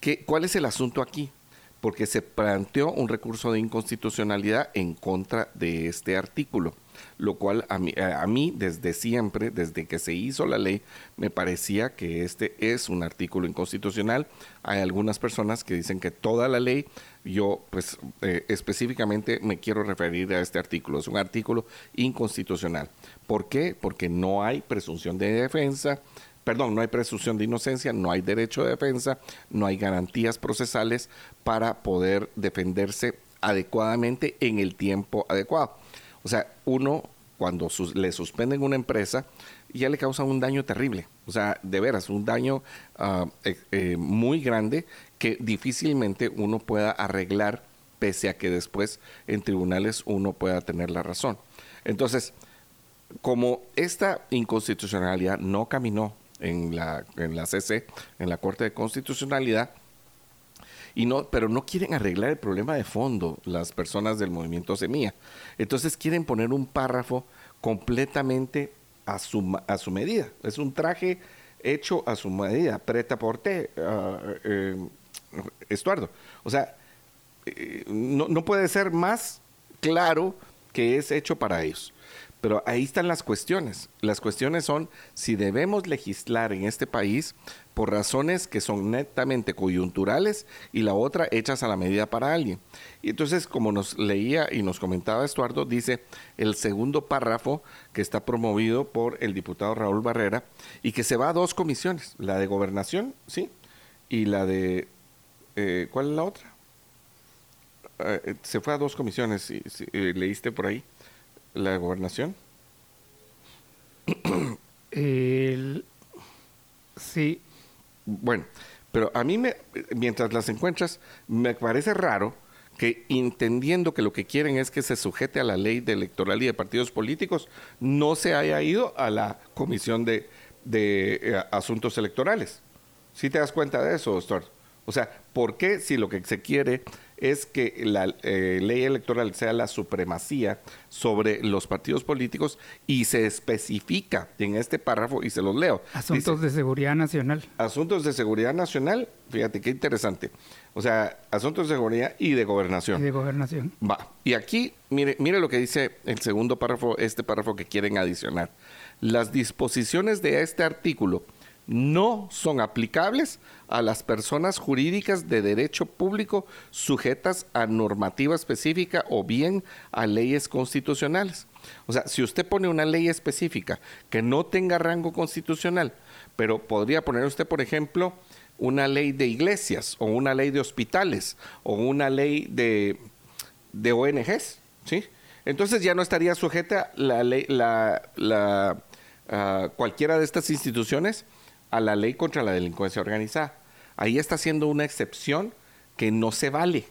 ¿Qué, ¿Cuál es el asunto aquí? Porque se planteó un recurso de inconstitucionalidad en contra de este artículo, lo cual a mí, desde siempre, desde que se hizo la ley, me parecía que este es un artículo inconstitucional. Hay algunas personas que dicen que toda la ley, yo pues eh, específicamente me quiero referir a este artículo, es un artículo inconstitucional. ¿Por qué? Porque no hay presunción de defensa, perdón, no hay presunción de inocencia, no hay derecho de defensa, no hay garantías procesales para poder defenderse adecuadamente en el tiempo adecuado. O sea, uno cuando le suspenden una empresa ya le causa un daño terrible, o sea, de veras, un daño ah, eh, eh, muy grande que difícilmente uno pueda arreglar pese a que después en tribunales uno pueda tener la razón. Entonces, como esta inconstitucionalidad no caminó en la, en la CC, en la Corte de Constitucionalidad, y no, pero no quieren arreglar el problema de fondo las personas del movimiento Semilla. Entonces quieren poner un párrafo completamente a su, a su medida. Es un traje hecho a su medida, preta por té, uh, eh, Estuardo. O sea, eh, no, no puede ser más claro que es hecho para ellos. Pero ahí están las cuestiones. Las cuestiones son si debemos legislar en este país por razones que son netamente coyunturales y la otra hechas a la medida para alguien. Y entonces, como nos leía y nos comentaba Estuardo, dice el segundo párrafo que está promovido por el diputado Raúl Barrera y que se va a dos comisiones, la de gobernación, ¿sí? Y la de... Eh, ¿Cuál es la otra? Eh, se fue a dos comisiones, si, eh, leíste por ahí la gobernación? sí. Bueno, pero a mí, me, mientras las encuentras, me parece raro que entendiendo que lo que quieren es que se sujete a la ley de electoral y de partidos políticos, no se haya ido a la Comisión de, eh, Asuntos Electorales. ¿Sí te das cuenta de eso, doctor? O sea, ¿por qué si lo que se quiere es que la eh, ley electoral sea la supremacía sobre los partidos políticos y se especifica en este párrafo, y se los leo. Asuntos de seguridad nacional. Asuntos de seguridad nacional, fíjate qué interesante. O sea, asuntos de seguridad y de gobernación. Y de gobernación. Va. Y aquí, mire, mire lo que dice el segundo párrafo, este párrafo que quieren adicionar. Las disposiciones de este artículo no son aplicables a las personas jurídicas de derecho público sujetas a normativa específica o bien a leyes constitucionales. O sea, si usted pone una ley específica que no tenga rango constitucional, pero podría poner usted, por ejemplo, una ley de iglesias o una ley de hospitales o una ley de, de ONGs, ¿sí? Entonces ya no estaría sujeta la ley, la, ah, cualquiera de estas instituciones a la ley contra la delincuencia organizada. Ahí está haciendo una excepción que no se vale.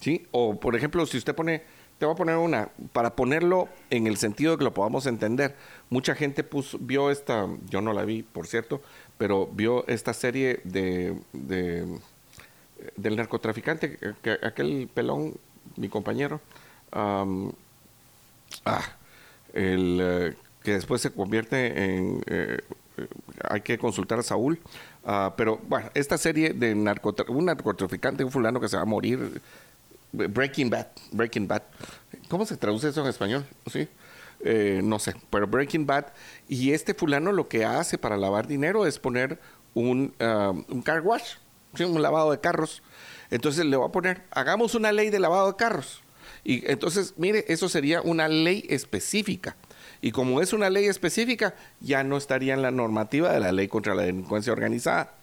¿sí? O, por ejemplo, si usted pone, te voy a poner una, para ponerlo en el sentido de que lo podamos entender. Mucha gente puso, vio esta, yo no la vi, por cierto, pero vio esta serie de, del narcotraficante, que, aquel pelón, mi compañero, ah, el, eh, que después se convierte en eh, eh, hay que consultar a Saúl. Ah, pero bueno, esta serie de un narcotraficante, un fulano que se va a morir, Breaking Bad, Breaking Bad. ¿Cómo se traduce eso en español? ¿Sí? Eh, no sé, pero Breaking Bad. Y este fulano lo que hace para lavar dinero es poner un, ah, un car wash, un lavado de carros. Entonces le va a poner, hagamos una ley de lavado de carros. Y entonces, mire, eso sería una ley específica. Y como es una ley específica, ya no estaría en la normativa de la ley contra la delincuencia organizada.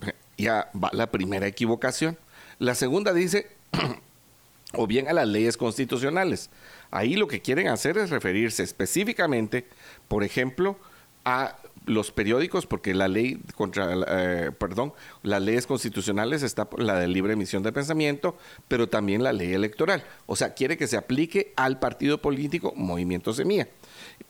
Ya va la primera equivocación. La segunda dice, o bien a las leyes constitucionales. Ahí lo que quieren hacer es referirse específicamente, por ejemplo, a los periódicos, porque la ley contra, eh, perdón, las leyes constitucionales está la de libre emisión de pensamiento, pero también la ley electoral. O sea, quiere que se aplique al partido político Movimiento Semilla.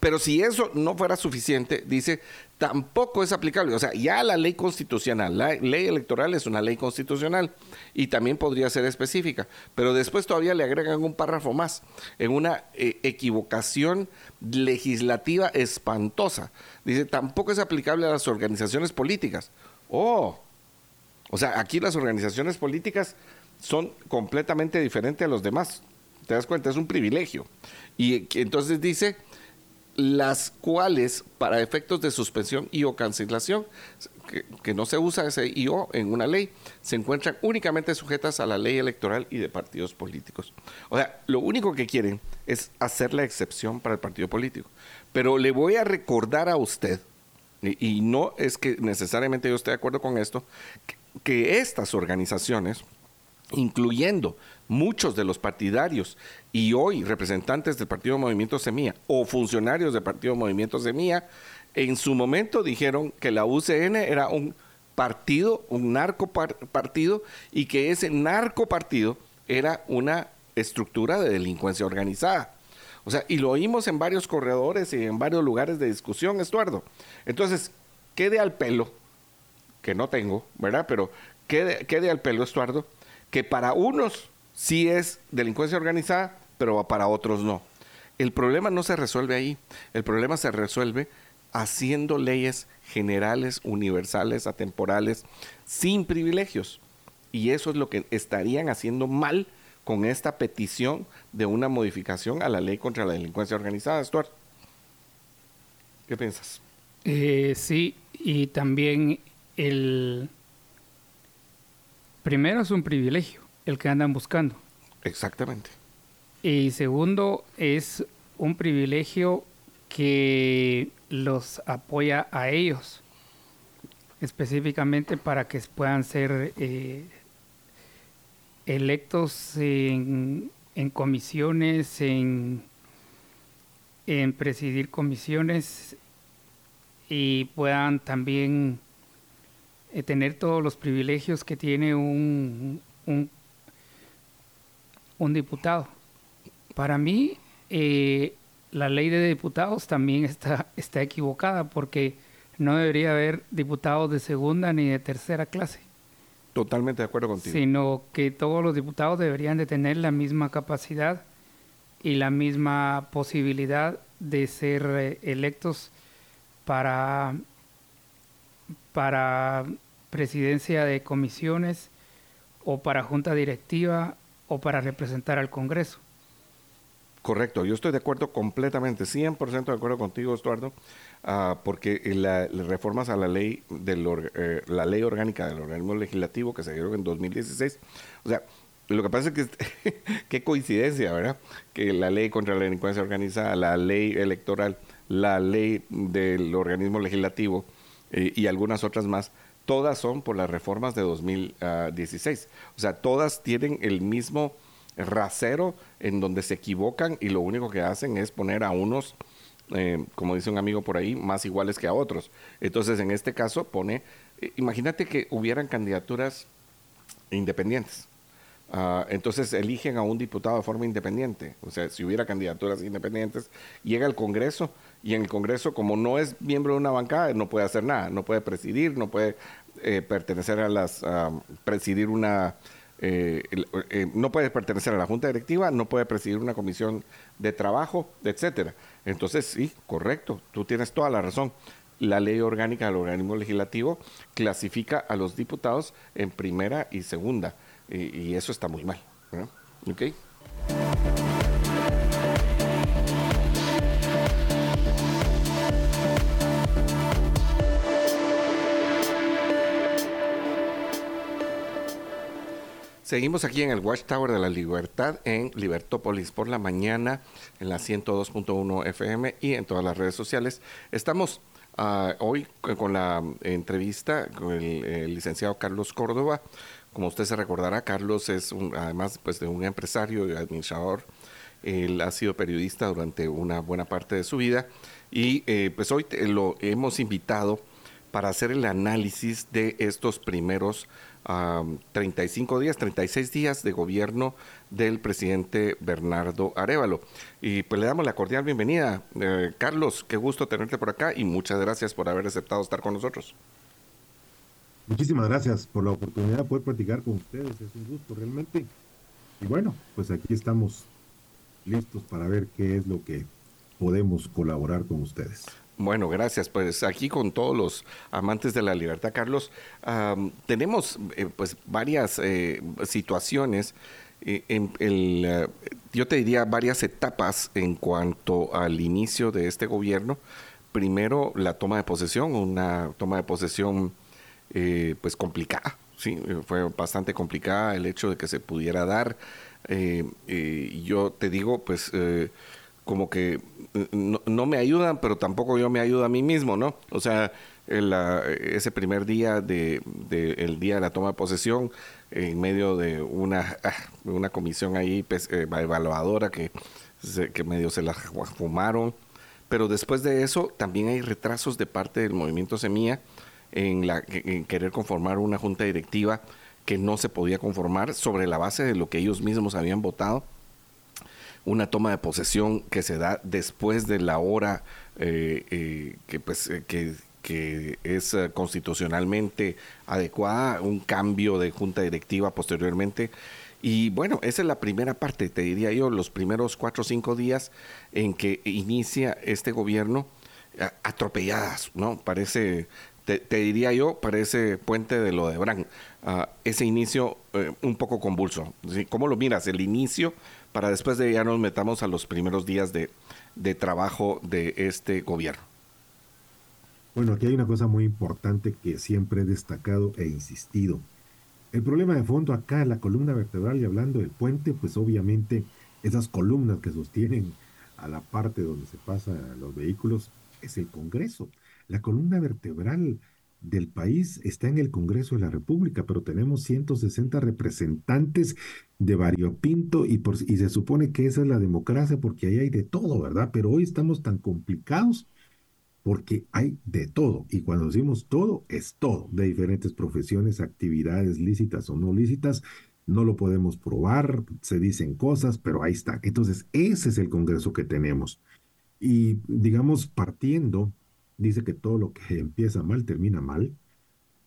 Pero si eso no fuera suficiente, dice, tampoco es aplicable. O sea, ya la ley constitucional, la ley electoral es una ley constitucional y también podría ser específica. Pero después todavía le agregan un párrafo más, en una eh, equivocación legislativa espantosa. Dice, tampoco es aplicable a las organizaciones políticas. Oh, o sea, aquí las organizaciones políticas son completamente diferentes a los demás. ¿Te das cuenta? Es un privilegio. Y entonces dice las cuales para efectos de suspensión y o cancelación, que, no se usa ese y o en una ley, se encuentran únicamente sujetas a la ley electoral y de partidos políticos. O sea, lo único que quieren es hacer la excepción para el partido político. Pero le voy a recordar a usted, y, no es que necesariamente yo esté de acuerdo con esto, que estas organizaciones, incluyendo muchos de los partidarios y hoy representantes del Partido Movimiento Semilla o funcionarios del Partido Movimiento Semilla, en su momento dijeron que la UCN era un partido, un narco partido, y que ese narco partido era una estructura de delincuencia organizada. O sea, y lo oímos en varios corredores y en varios lugares de discusión, Estuardo. Entonces, quede al pelo, que no tengo, ¿verdad? Pero quede, quede al pelo, Estuardo, que para unos sí es delincuencia organizada, pero para otros no. El problema no se resuelve ahí, el problema se resuelve haciendo leyes generales, universales, atemporales, sin privilegios. Y eso es lo que estarían haciendo mal con esta petición de una modificación a la ley contra la delincuencia organizada, Stuart. ¿Qué piensas? Eh, sí, y también el... Primero es un privilegio el que andan buscando. Exactamente. Y segundo, es un privilegio que los apoya a ellos, específicamente para que puedan ser eh, electos en, comisiones, en, en presidir comisiones y puedan también eh, tener todos los privilegios que tiene un, un, un diputado. Para mí, eh, la ley de diputados también está, está equivocada porque no debería haber diputados de segunda ni de tercera clase. Totalmente de acuerdo contigo. Sino que todos los diputados deberían de tener la misma capacidad y la misma posibilidad de ser eh, electos para, para presidencia de comisiones o para junta directiva o para representar al Congreso. Correcto, yo estoy de acuerdo completamente, 100% de acuerdo contigo, Estuardo, uh, porque las reformas a la ley, de eh, la ley orgánica del organismo legislativo que se dieron en 2016, o sea, lo que pasa es que, qué coincidencia, ¿verdad? Que la ley contra la delincuencia organizada, la ley electoral, la ley del organismo legislativo eh, y algunas otras más, todas son por las reformas de 2016. O sea, todas tienen el mismo rasero en donde se equivocan y lo único que hacen es poner a unos, eh, como dice un amigo por ahí, más iguales que a otros. Entonces, en este caso pone, eh, imagínate que hubieran candidaturas independientes. Ah, entonces eligen a un diputado de forma independiente. O sea, si hubiera candidaturas independientes, llega al Congreso y en el Congreso, como no es miembro de una bancada, no puede hacer nada, no puede presidir, no puede eh, pertenecer a las, presidir una, eh, eh, no puede pertenecer a la junta directiva, no puede presidir una comisión de trabajo, etcétera. Entonces, sí, correcto, tú tienes toda la razón. La ley orgánica del organismo legislativo clasifica a los diputados en primera y segunda, y, eso está muy mal. ¿Okay? Seguimos aquí en el Watchtower de la Libertad en Libertópolis por la mañana en la 102.1 FM y en todas las redes sociales. Estamos ah, hoy con la entrevista con el, licenciado Carlos Córdoba. Como usted se recordará, Carlos es un, además pues, de un empresario y administrador. Él ha sido periodista durante una buena parte de su vida y eh, pues hoy lo hemos invitado para hacer el análisis de estos primeros 35 días, 36 días de gobierno del presidente Bernardo Arevalo. Y pues le damos la cordial bienvenida. Eh, Carlos, qué gusto tenerte por acá y muchas gracias por haber aceptado estar con nosotros. Muchísimas gracias por la oportunidad de poder platicar con ustedes. Es un gusto realmente. Y bueno, pues aquí estamos listos para ver qué es lo que podemos colaborar con ustedes. Bueno, gracias. Pues aquí con todos los amantes de la libertad, Carlos, tenemos eh, pues varias eh, situaciones. Eh, en el, yo te diría varias etapas en cuanto al inicio de este gobierno. Primero, la toma de posesión, una toma de posesión pues complicada. Sí, fue bastante complicada el hecho de que se pudiera dar. yo te digo, pues como que no, me ayudan, pero tampoco yo me ayudo a mí mismo, ¿no? O sea, ese primer día de, el día de la toma de posesión, en medio de una, ah, una comisión ahí pues, eh, evaluadora que, que medio se la fumaron, pero después de eso también hay retrasos de parte del movimiento Semilla en, la, en querer conformar una junta directiva que no se podía conformar sobre la base de lo que ellos mismos habían votado una toma de posesión que se da después de la hora eh, eh, que, pues, eh, que, es constitucionalmente adecuada, un cambio de junta directiva posteriormente. Y bueno, esa es la primera parte, te diría yo, los primeros cuatro o cinco días en que inicia este gobierno atropelladas, ¿no? Parece, te, diría yo, parece puente de lo de Bran. Ah, ese inicio un poco convulso. ¿Cómo lo miras? El inicio para después de ya nos metamos a los primeros días de, trabajo de este gobierno. Bueno, aquí hay una cosa muy importante que siempre he destacado e insistido. El problema de fondo acá la columna vertebral y hablando del puente, pues obviamente esas columnas que sostienen a la parte donde se pasan los vehículos es el Congreso. La columna vertebral del país está en el Congreso de la República, pero tenemos 160 representantes de variopinto y, por, y se supone que esa es la democracia porque ahí hay de todo, ¿verdad? Pero hoy estamos tan complicados porque hay de todo. Y cuando decimos todo, es todo, de diferentes profesiones, actividades lícitas o no lícitas. No lo podemos probar, se dicen cosas, pero ahí está. Entonces, ese es el Congreso que tenemos. Y digamos, partiendo dice que todo lo que empieza mal termina mal.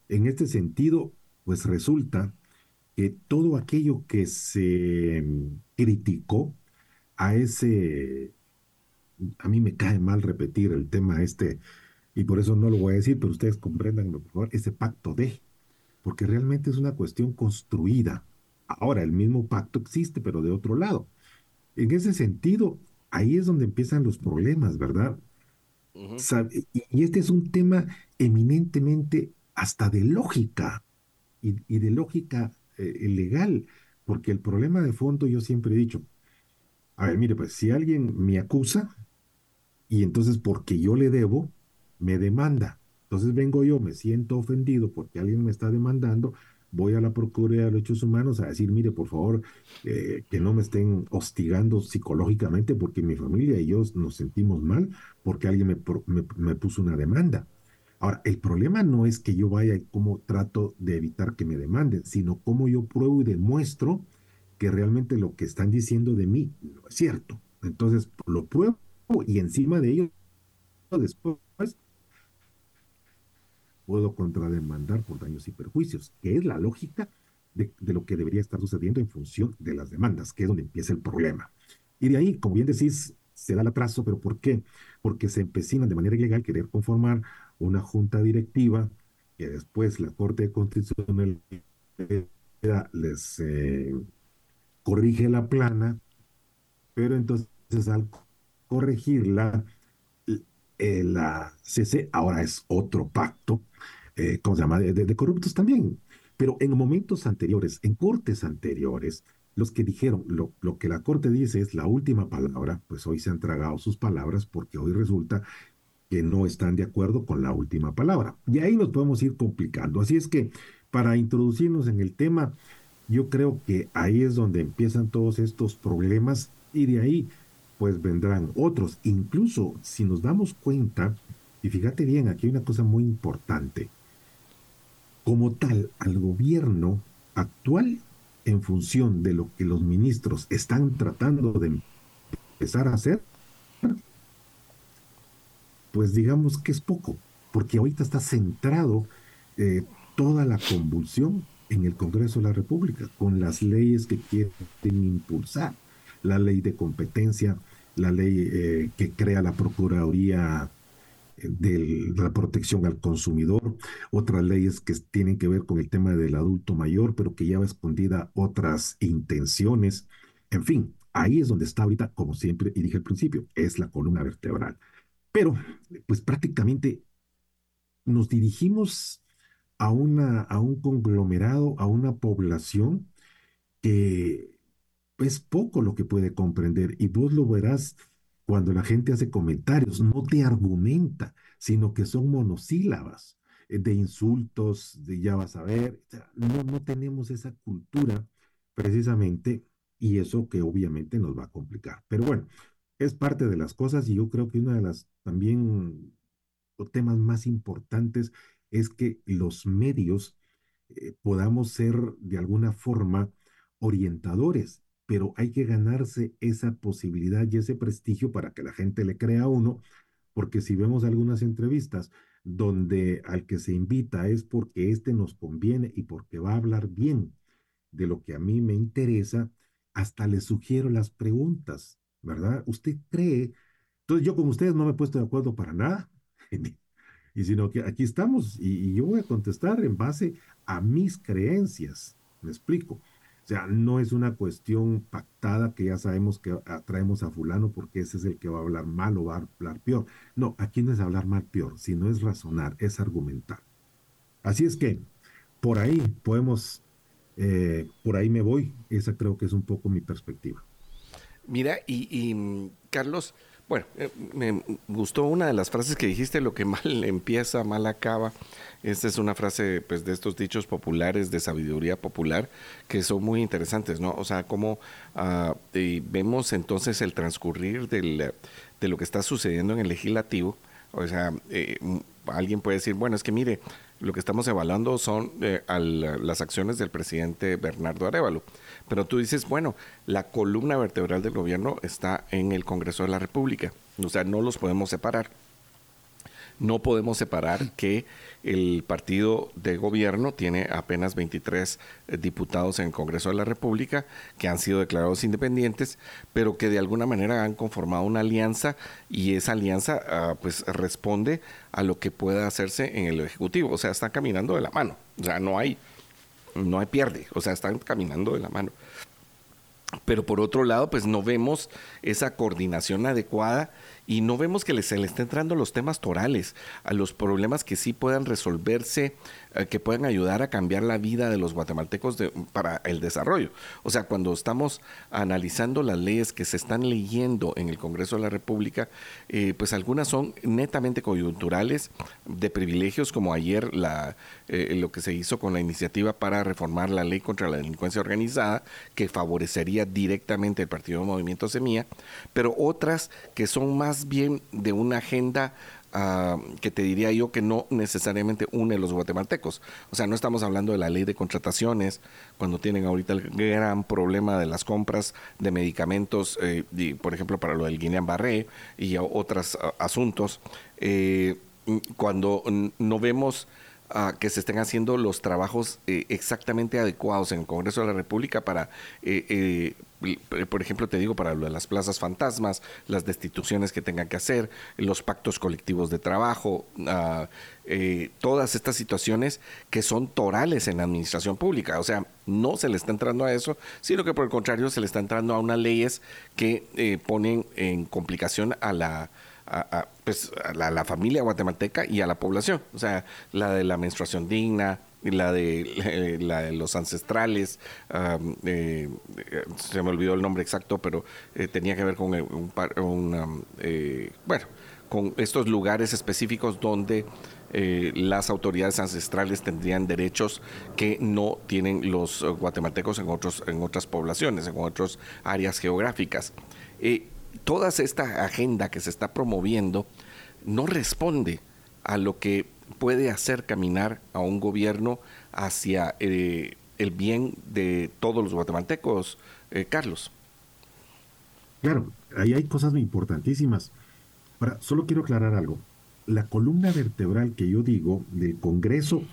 En este sentido, pues resulta que todo aquello que se mm, criticó a ese, a mí me cae mal repetir el tema este, y por eso no lo voy a decir, pero ustedes comprendan, por favor, ese pacto de, porque realmente es una cuestión construida. Ahora, el mismo pacto existe, pero de otro lado. En ese sentido, ahí es donde empiezan los problemas, ¿verdad? Y, este es un tema eminentemente hasta de lógica y, de lógica eh, legal, porque el problema de fondo yo siempre he dicho, a ver, mire, pues si alguien me acusa y entonces porque yo le debo, me demanda. Entonces vengo yo, me siento ofendido porque alguien me está demandando, voy a la Procuraduría de Derechos Humanos a decir, mire, por favor, eh, que no me estén hostigando psicológicamente porque mi familia y yo nos sentimos mal porque alguien me, me, puso una demanda. Ahora, el problema no es que yo vaya y cómo trato de evitar que me demanden, sino cómo yo pruebo y demuestro que realmente lo que están diciendo de mí no es cierto. Entonces, lo pruebo y encima de ello, después puedo contrademandar por daños y perjuicios, que es la lógica de, lo que debería estar sucediendo en función de las demandas, que es donde empieza el problema. Y de ahí, como bien decís, se da el atraso, pero ¿por qué? Porque se empecinan de manera ilegal querer conformar una junta directiva que después la Corte Constitucional les eh, corrige la plana, pero entonces al corregirla, eh, la CC ahora es otro pacto eh, ¿cómo se llama?, de, corruptos también. Pero en momentos anteriores, en cortes anteriores, los que dijeron lo, lo, que la corte dice es la última palabra, pues hoy se han tragado sus palabras porque hoy resulta que no están de acuerdo con la última palabra. Y ahí nos podemos ir complicando. Así es que para introducirnos en el tema, yo creo que ahí es donde empiezan todos estos problemas y de ahí pues vendrán otros. Incluso si nos damos cuenta, y fíjate bien, aquí hay una cosa muy importante como tal al gobierno actual en función de lo que los ministros están tratando de empezar a hacer, pues digamos que es poco, porque ahorita está centrado eh, toda la convulsión en el Congreso de la República, con las leyes que quieren impulsar, la ley de competencia, la ley eh, que crea la Procuraduría de la protección al consumidor, otras leyes que tienen que ver con el tema del adulto mayor, pero que lleva escondida otras intenciones. En fin, ahí es donde está ahorita, como siempre, y dije al principio, es la columna vertebral. Pero, pues prácticamente nos dirigimos a, una, a un conglomerado, a una población que es poco lo que puede comprender y vos lo verás cuando la gente hace comentarios, no te argumenta, sino que son monosílabas eh, de insultos, de ya vas a ver, no, no tenemos esa cultura precisamente y eso que obviamente nos va a complicar. Pero bueno, es parte de las cosas y yo creo que una de las también temas más importantes es que los medios eh, podamos ser de alguna forma orientadores pero hay que ganarse esa posibilidad y ese prestigio para que la gente le crea a uno, porque si vemos algunas entrevistas donde al que se invita es porque este nos conviene y porque va a hablar bien de lo que a mí me interesa, hasta le sugiero las preguntas, ¿verdad? ¿Usted cree? Entonces yo con ustedes no me he puesto de acuerdo para nada, y sino que aquí estamos y, y yo voy a contestar en base a mis creencias, me explico. O sea, no es una cuestión pactada que ya sabemos que atraemos a fulano porque ese es el que va a hablar mal o va a hablar peor. No, aquí no es hablar mal peor, sino es razonar, es argumentar. Así es que por ahí podemos, eh, por ahí me voy. Esa creo que es un poco mi perspectiva. Mira, y Carlos, bueno, eh, me gustó una de las frases que dijiste, lo que mal empieza, mal acaba. Esta es una frase pues, de estos dichos populares de sabiduría popular que son muy interesantes, ¿no? O sea, cómo ah, vemos entonces el transcurrir de lo que está sucediendo en el legislativo. O sea, eh, alguien puede decir, bueno, es que mire, lo que estamos evaluando son eh, las acciones del presidente Bernardo Arevalo. Pero tú dices, bueno, la columna vertebral del gobierno está en el Congreso de la República. O sea, no los podemos separar. No podemos separar que el partido de gobierno tiene apenas 23 eh, diputados en el Congreso de la República que han sido declarados independientes, pero que de alguna manera han conformado una alianza y esa alianza ah, pues responde a lo que pueda hacerse en el Ejecutivo. O sea, están caminando de la mano. O sea, no hay no hay pierde, o sea, están caminando de la mano. Pero por otro lado, pues no vemos esa coordinación adecuada y no vemos que se le estén entrando los temas torales, a los problemas que sí puedan resolverse, que puedan ayudar a cambiar la vida de los guatemaltecos para el desarrollo. O sea, cuando estamos analizando las leyes que se están leyendo en el Congreso de la República, eh, pues algunas son netamente coyunturales, de privilegios, como ayer la, eh, lo que se hizo con la iniciativa para reformar la ley contra la delincuencia organizada, que favorecería directamente el Partido Movimiento Semilla, pero otras que son más bien de una agenda ah, que te diría yo que no necesariamente une los guatemaltecos. O sea, no estamos hablando de la ley de contrataciones, cuando tienen ahorita el gran problema de las compras de medicamentos, eh, por ejemplo, para lo del Guinean-Barré y otros ah, asuntos, eh, cuando no vemos que se estén haciendo los trabajos eh, exactamente adecuados en el Congreso de la República para, por ejemplo, te digo, para lo de las plazas fantasmas, las destituciones que tengan que hacer, los pactos colectivos de trabajo, ah, todas estas situaciones que son torales en la administración pública. O sea, no se le está entrando a eso, sino que por el contrario se le está entrando a unas leyes que ponen en complicación a la a, pues, a la, familia guatemalteca y a la población. O sea, la de la menstruación digna, la de, la de los ancestrales, eh, se me olvidó el nombre exacto, pero eh, tenía que ver con un, eh, bueno, con estos lugares específicos donde las autoridades ancestrales tendrían derechos que no tienen los guatemaltecos en otros en otras poblaciones, en otras áreas geográficas. Toda esta agenda que se está promoviendo no responde a lo que puede hacer caminar a un gobierno hacia eh, el bien de todos los guatemaltecos, eh, Carlos. Claro, ahí hay cosas importantísimas. Ahora, solo quiero aclarar algo. La columna vertebral que yo digo del Congreso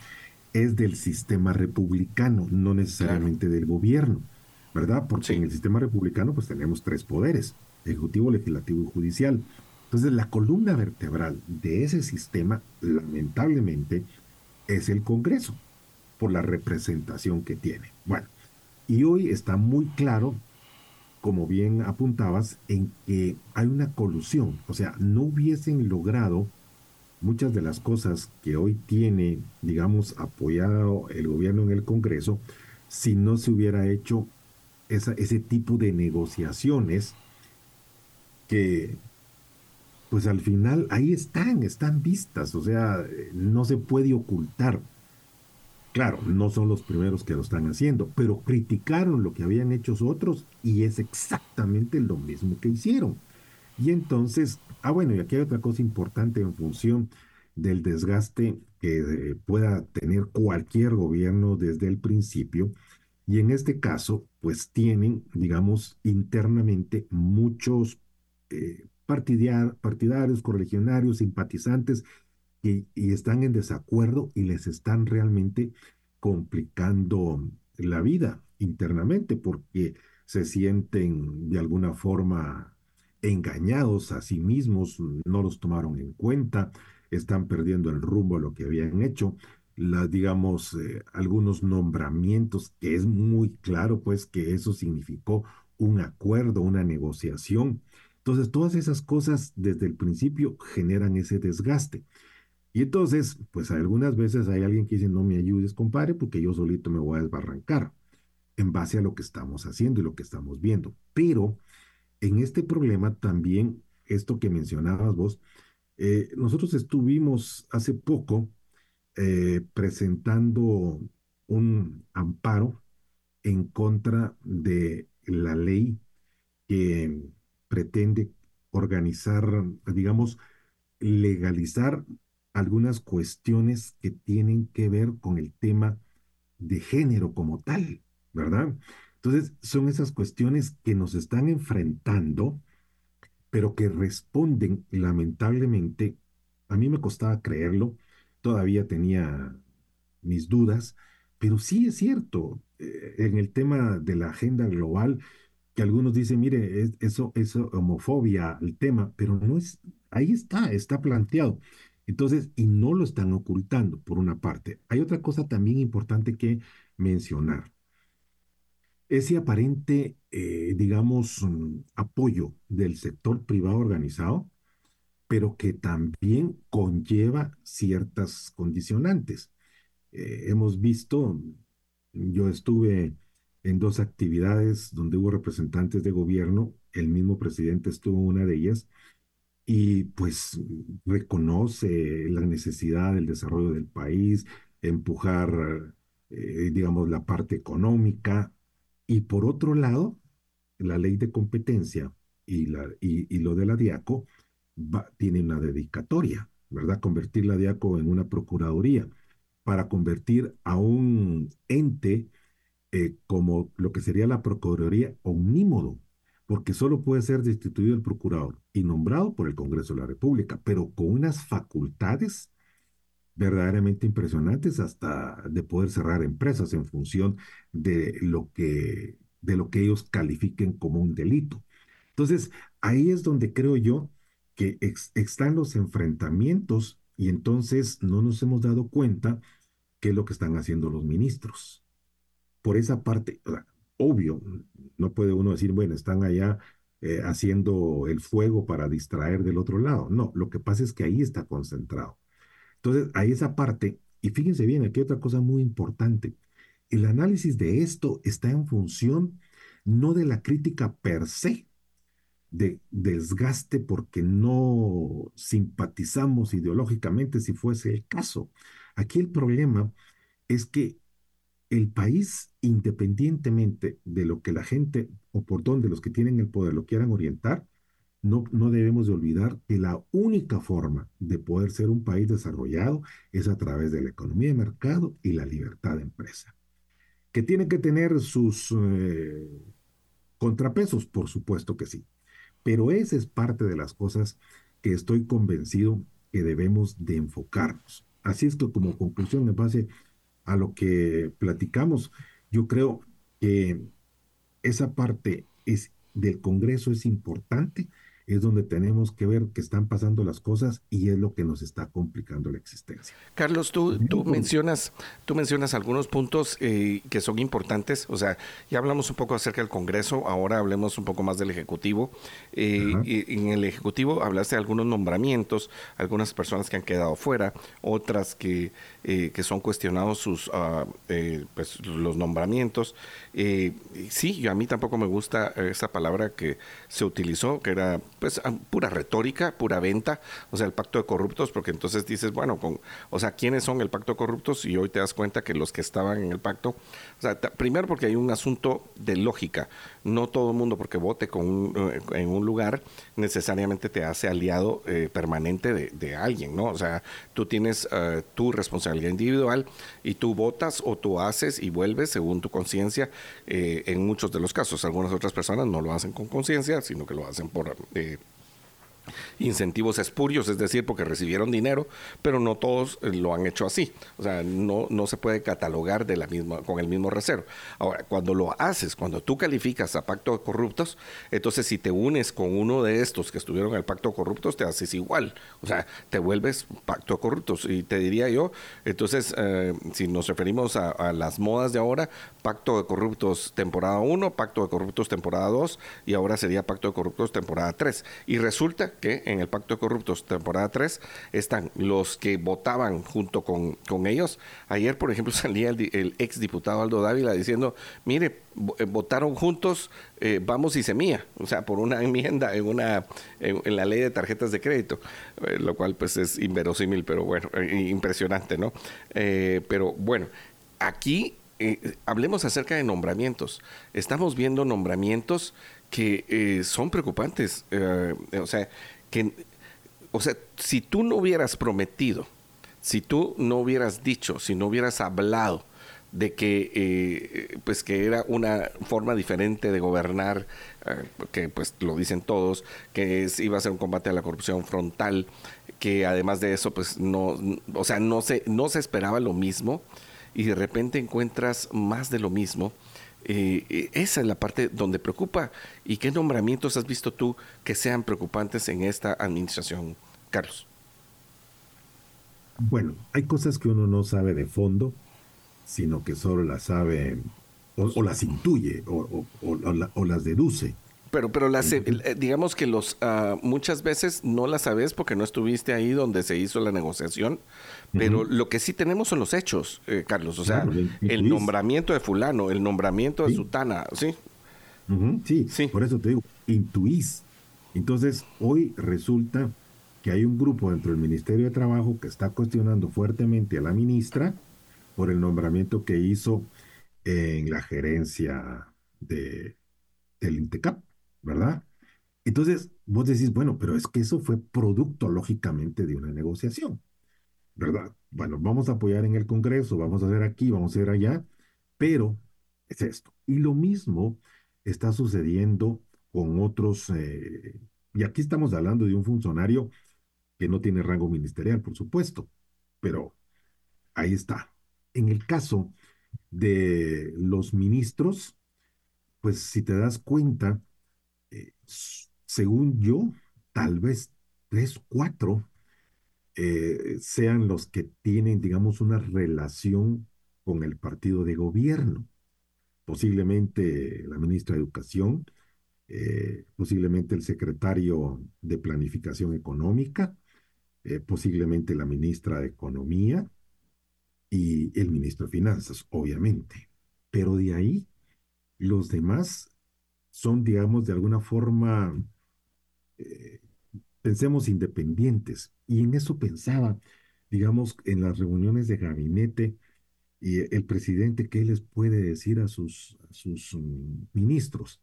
es del sistema republicano, no necesariamente del gobierno, ¿verdad? Porque en el sistema republicano pues tenemos tres poderes, ejecutivo, legislativo y judicial. Entonces, la columna vertebral de ese sistema, lamentablemente, es el Congreso, por la representación que tiene. Bueno, y hoy está muy claro, como bien apuntabas, en que hay una colusión, o sea, no hubiesen logrado muchas de las cosas que hoy tiene, digamos, apoyado el gobierno en el Congreso, si no se hubiera hecho ese tipo de negociaciones que, pues al final ahí están, están vistas, o sea, no se puede ocultar. Claro, no son los primeros que lo están haciendo, pero criticaron lo que habían hecho otros y es exactamente lo mismo que hicieron. Y entonces, ah bueno, y aquí hay otra cosa importante en función del desgaste que eh, pueda tener cualquier gobierno desde el principio. Y en este caso, pues tienen, digamos, internamente muchos eh, partidarios, correligionarios, simpatizantes, y, y están en desacuerdo y les están realmente complicando la vida internamente porque se sienten de alguna forma engañados a sí mismos, no los tomaron en cuenta, están perdiendo el rumbo a lo que habían hecho. La, digamos, eh, algunos nombramientos, que es muy claro, pues, que eso significó un acuerdo, una negociación. Entonces, todas esas cosas desde el principio generan ese desgaste. Y entonces, pues algunas veces hay alguien que dice, no me ayudes, compadre, porque yo solito me voy a desbarrancar en base a lo que estamos haciendo y lo que estamos viendo. Pero en este problema también, esto que mencionabas vos, eh, nosotros estuvimos hace poco eh, presentando un amparo en contra de la ley que pretende organizar, digamos, legalizar algunas cuestiones que tienen que ver con el tema de género como tal, ¿verdad? Entonces, son esas cuestiones que nos están enfrentando pero que responden lamentablemente, a mí me costaba creerlo, todavía tenía mis dudas, pero sí es cierto, eh, en el tema de la agenda global, que algunos dicen, mire, eso es homofobia el tema, pero no es, ahí está, está planteado. Entonces, y no lo están ocultando, por una parte. Hay otra cosa también importante que mencionar ese aparente, eh, digamos, mm, apoyo del sector privado organizado, pero que también conlleva ciertas condicionantes. Eh, hemos visto, yo estuve en dos actividades donde hubo representantes de gobierno, el mismo presidente estuvo en una de ellas, y pues reconoce la necesidad del desarrollo del país, empujar, eh, digamos, la parte económica, y por otro lado, la ley de competencia y, la, y, lo de la DIACO tiene una dedicatoria, ¿verdad? Convertir la DIACO en una procuraduría para convertir a un ente eh, como lo que sería la Procuraduría omnímodo, porque solo puede ser destituido el procurador y nombrado por el Congreso de la República, pero con unas facultades verdaderamente impresionantes hasta de poder cerrar empresas en función de lo que, de lo que ellos califiquen como un delito. Entonces, ahí es donde creo yo que están los enfrentamientos y entonces no nos hemos dado cuenta qué es lo que están haciendo los ministros. Por esa parte, obvio, no puede uno decir, bueno, están allá eh, haciendo el fuego para distraer del otro lado. No, lo que pasa es que ahí está concentrado. Entonces, hay esa parte, y fíjense bien, aquí hay otra cosa muy importante. El análisis de esto está en función no de la crítica per se, de desgaste porque no simpatizamos ideológicamente si fuese el caso. Aquí el problema es que el país, independientemente de lo que la gente o por donde los que tienen el poder lo quieran orientar, no, debemos de olvidar que la única forma de poder ser un país desarrollado es a través de la economía de mercado y la libertad de empresa. Que tiene que tener sus eh, contrapesos, por supuesto que sí. Pero esa es parte de las cosas que estoy convencido que debemos de enfocarnos. Así es que como conclusión, en base a lo que platicamos, yo creo que esa parte es, del Congreso es importante, es donde tenemos que ver que están pasando las cosas y es lo que nos está complicando la existencia. Carlos, tú, tú mencionas, tú mencionas algunos puntos eh, que son importantes. O sea, ya hablamos un poco acerca del Congreso, ahora hablemos un poco más del Ejecutivo. Eh, en el Ejecutivo hablaste de algunos nombramientos, algunas personas que han quedado fuera, otras que, eh, que son cuestionados sus pues, los nombramientos. sí, a mí tampoco me gusta esa palabra que se utilizó, que era pues pura retórica, pura venta, o sea, el pacto de corruptos, porque entonces dices, bueno, con, o sea, ¿quiénes son el pacto de corruptos? Y hoy te das cuenta que los que estaban en el pacto, o sea, primero porque hay un asunto de lógica, no todo el mundo porque vote con eh, en un lugar necesariamente te hace aliado eh, permanente de, alguien, ¿no? O sea, tú tienes eh, tu responsabilidad individual y tú votas o tú haces y vuelves según tu conciencia en muchos de los casos. Algunas otras personas no lo hacen con conciencia, sino que lo hacen por incentivos espurios, es decir, porque recibieron dinero, pero no todos eh, lo han hecho así. O sea, no, no se puede catalogar de la misma, con el mismo recero. Ahora, cuando lo haces, cuando tú calificas a pacto de corruptos, entonces si te unes con uno de estos que estuvieron en el pacto de corruptos, te haces igual. O sea, te vuelves pacto de corruptos. Y te diría yo, entonces, eh, si nos referimos a, las modas de ahora, pacto de corruptos temporada 1, pacto de corruptos temporada 2, y ahora sería pacto de corruptos temporada 3. Y resulta que en el Pacto de Corruptos, temporada 3, están los que votaban junto con, con ellos. Ayer, por ejemplo, salía el, el ex diputado Aldo Dávila diciendo, mire, eh, votaron juntos eh, Vamos y Semilla, o sea, por una enmienda en, una, en, la ley de tarjetas de crédito, eh, lo cual pues es inverosímil, pero bueno, impresionante, ¿no? pero bueno, aquí hablemos acerca de nombramientos. Estamos viendo nombramientos que son preocupantes. o sea, que, o sea, si tú no hubieras prometido, si tú no hubieras dicho, si no hubieras hablado de que, eh, pues que era una forma diferente de gobernar, eh, que pues lo dicen todos, que iba a ser un combate a la corrupción frontal, que además de eso, pues no, o sea, no se, no se esperaba lo mismo y de repente encuentras más de lo mismo eh, eh, esa es la parte donde preocupa. ¿Y qué nombramientos has visto tú que sean preocupantes en esta administración, Carlos? Bueno, hay cosas que uno no sabe de fondo, sino que solo las sabe o, las intuye o, o, las deduce. Pero, pero las, eh, digamos que los uh, muchas veces no las sabes porque no estuviste ahí donde se hizo la negociación, pero lo que sí tenemos son los hechos, eh, Carlos. O sea, el nombramiento de fulano, el nombramiento de sutana, ¿sí? sí, sí, por eso te digo, intuís. Entonces, hoy resulta que hay un grupo dentro del Ministerio de Trabajo que está cuestionando fuertemente a la ministra por el nombramiento que hizo en la gerencia de, del INTECAP, ¿verdad? Entonces, vos decís, bueno, pero es que eso fue producto, lógicamente, de una negociación. ¿verdad? Bueno, vamos a apoyar en el Congreso, vamos a hacer aquí, vamos a hacer allá, pero es esto. Y lo mismo está sucediendo con otros, eh, y aquí estamos hablando de un funcionario que no tiene rango ministerial, por supuesto, pero ahí está. En el caso de los ministros, pues si te das cuenta, eh, según yo, tal vez tres, cuatro eh, sean los que tienen, digamos, una relación con el partido de gobierno. Posiblemente la ministra de Educación, eh, posiblemente el secretario de Planificación Económica, posiblemente la ministra de Economía y el ministro de Finanzas, obviamente. Pero de ahí, los demás son, digamos, de alguna forma pensemos independientes. Y en eso pensaba, digamos, en las reuniones de gabinete y el presidente qué les puede decir a sus, sus mm, ministros.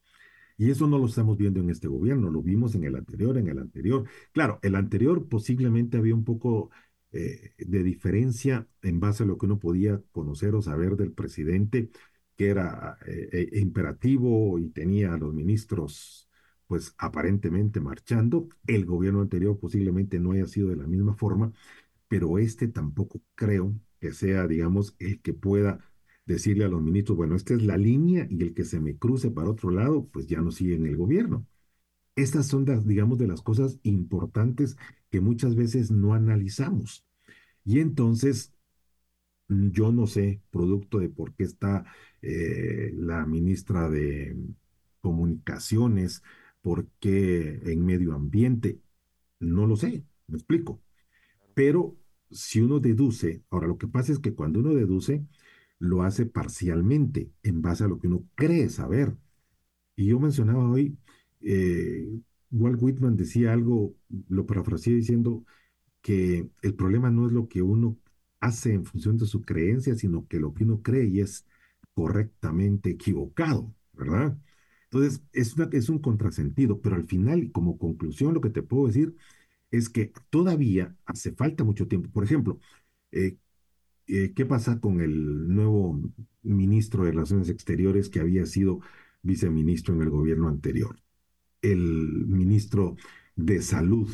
Y eso no lo estamos viendo en este gobierno, lo vimos en el anterior, en el anterior. Claro, el anterior posiblemente había un poco eh, de diferencia en base a lo que uno podía conocer o saber del presidente, que era eh, eh, imperativo y tenía a los ministros pues aparentemente marchando. El gobierno anterior posiblemente no haya sido de la misma forma, pero este tampoco creo que sea, digamos, el que pueda decirle a los ministros, bueno, esta es la línea y el que se me cruce para otro lado, pues ya no sigue en el gobierno. estas son, digamos, de las cosas importantes que muchas veces no analizamos. Y entonces, yo no sé, producto de por qué está eh, la ministra de Comunicaciones, por qué en medio ambiente, no lo sé, me explico. Pero si uno deduce, ahora lo que pasa es que cuando uno deduce, lo hace parcialmente, en base a lo que uno cree saber. Y yo mencionaba hoy, eh, Walt Whitman decía algo, lo parafraseé diciendo que el problema no es lo que uno hace en función de su creencia, sino que lo que uno cree y es correctamente equivocado, ¿verdad? Entonces, es, es un contrasentido, pero al final, como conclusión, lo que te puedo decir es que todavía hace falta mucho tiempo. Por ejemplo, eh, eh, ¿qué pasa con el nuevo ministro de Relaciones Exteriores que había sido viceministro en el gobierno anterior? El ministro de Salud,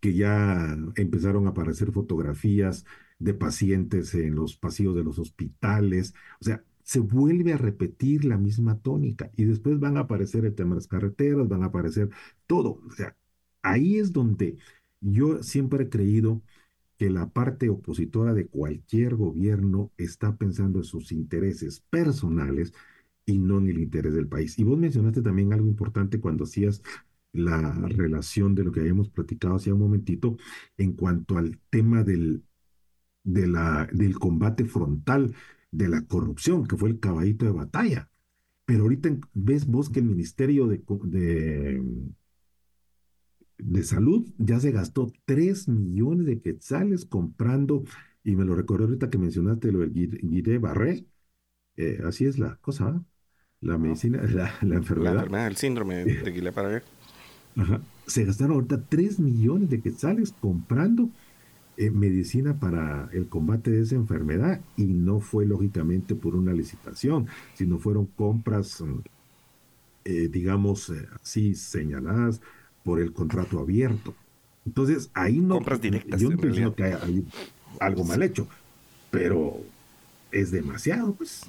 que ya empezaron a aparecer fotografías de pacientes en los pasillos de los hospitales. O sea, se vuelve a repetir la misma tónica y después van a aparecer el tema de las carreteras, van a aparecer todo. O sea, ahí es donde yo siempre he creído que la parte opositora de cualquier gobierno está pensando en sus intereses personales y no en el interés del país. Y vos mencionaste también algo importante cuando hacías la relación de lo que habíamos platicado hace un momentito en cuanto al tema del, de la, del combate frontal de la corrupción, que fue el caballito de batalla. Pero ahorita ves vos que el Ministerio de, de, de Salud ya se gastó 3 millones de quetzales comprando, y me lo recuerdo ahorita que mencionaste lo del Guiré Barré, eh, así es la cosa, la medicina, la, la enfermedad. La enfermedad, el síndrome de Guiré Barré. Ajá. Se gastaron ahorita 3 millones de quetzales comprando eh, medicina para el combate de esa enfermedad y no fue lógicamente por una licitación, sino fueron compras, eh, digamos eh, así, señaladas por el contrato abierto. Entonces, ahí no... Compras directas. Yo que hay algo mal hecho, pero es demasiado, pues.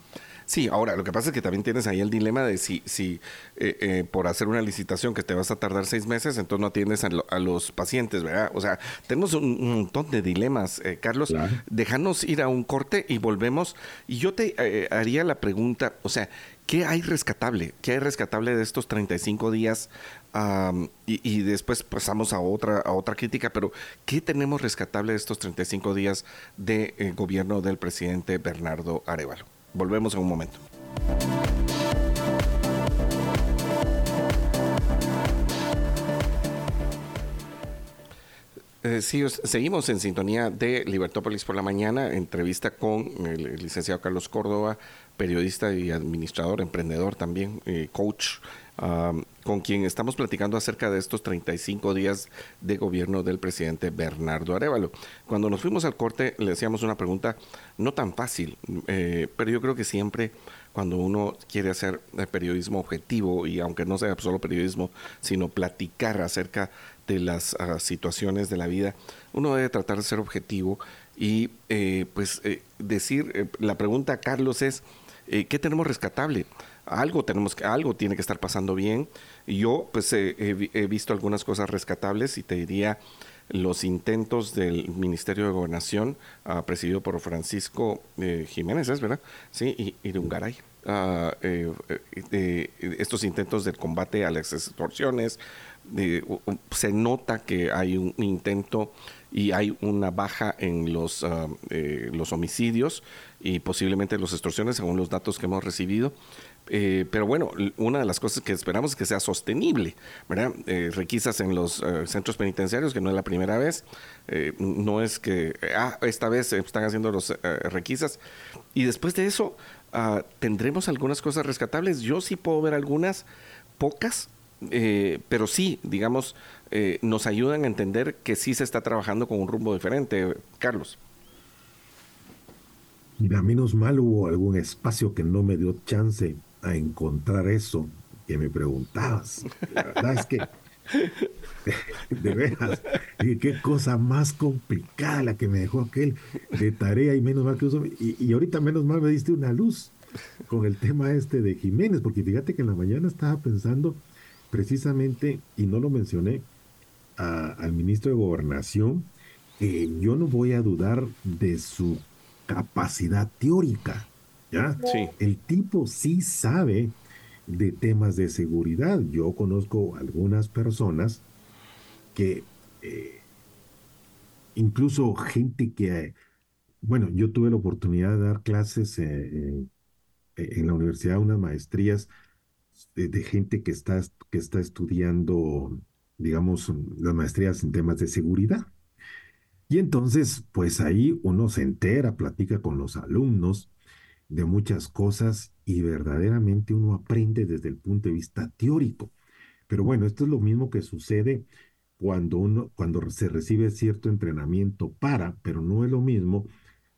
Sí, ahora lo que pasa es que también tienes ahí el dilema de si, si eh, eh, por hacer una licitación que te vas a tardar seis meses, entonces no atiendes a, los pacientes, ¿verdad? O sea, tenemos un, montón de dilemas, eh, Carlos. Déjanos ir a un corte y volvemos. Y yo te haría la pregunta, o sea, ¿qué hay rescatable? ¿Qué hay rescatable de estos 35 días? y, y, después pasamos a otra, a otra crítica, pero ¿qué tenemos rescatable de estos 35 días de gobierno del presidente Bernardo Arevalo? Volvemos en un momento. Eh, sí, seguimos en sintonía de Libertópolis por la mañana, entrevista con el, licenciado Carlos Córdoba, periodista y administrador, emprendedor también, eh, coach con quien estamos platicando acerca de estos 35 días de gobierno del presidente Bernardo Arevalo. Cuando nos fuimos al corte le hacíamos una pregunta no tan fácil, eh, pero yo creo que siempre cuando uno quiere hacer eh, periodismo objetivo y aunque no sea solo periodismo, sino platicar acerca de las ah, situaciones de la vida, uno debe tratar de ser objetivo y eh, pues decir, la pregunta, Carlos, es, ¿qué tenemos rescatable? Algo tenemos que, algo tiene que estar pasando bien. Yo pues he, visto algunas cosas rescatables y te diría los intentos del Ministerio de Gobernación, uh, presidido por Francisco eh, Jiménez, ¿es verdad? Sí, y, de Ungaray. Ah, eh, eh, estos intentos del combate a las extorsiones, se nota que hay un intento y hay una baja en los, ah, los homicidios y posiblemente los extorsiones, según los datos que hemos recibido. Eh, pero bueno, una de las cosas que esperamos es que sea sostenible, ¿verdad? Eh, requisas en los eh, centros penitenciarios, que no es la primera vez, no es que, ah, esta vez están haciendo los requisas. Y después de eso, ah, tendremos algunas cosas rescatables. Yo sí puedo ver algunas, pocas, pero sí, digamos, nos ayudan a entender que sí se está trabajando con un rumbo diferente. Carlos. Mira, menos mal hubo algún espacio que no me dio chance a encontrar eso que me preguntabas. La verdad es que, de veras, qué cosa más complicada la que me dejó aquel de tarea y menos mal que uso. Y, y ahorita menos mal me diste una luz con el tema este de Jiménez, porque fíjate que en la mañana estaba pensando precisamente, y no lo mencioné, al ministro de Gobernación, que yo no voy a dudar de su capacidad teórica. ¿Ya? El tipo sí sabe de temas de seguridad. Yo conozco algunas personas que, eh, incluso gente que, bueno, yo tuve la oportunidad de dar clases eh, en la universidad, unas maestrías de, gente que está, que está estudiando, digamos, las maestrías en temas de seguridad. Y entonces, pues ahí uno se entera, platica con los alumnos de muchas cosas y verdaderamente uno aprende desde el punto de vista teórico. Pero bueno, esto es lo mismo que sucede cuando uno, cuando se recibe cierto entrenamiento para, pero no es lo mismo,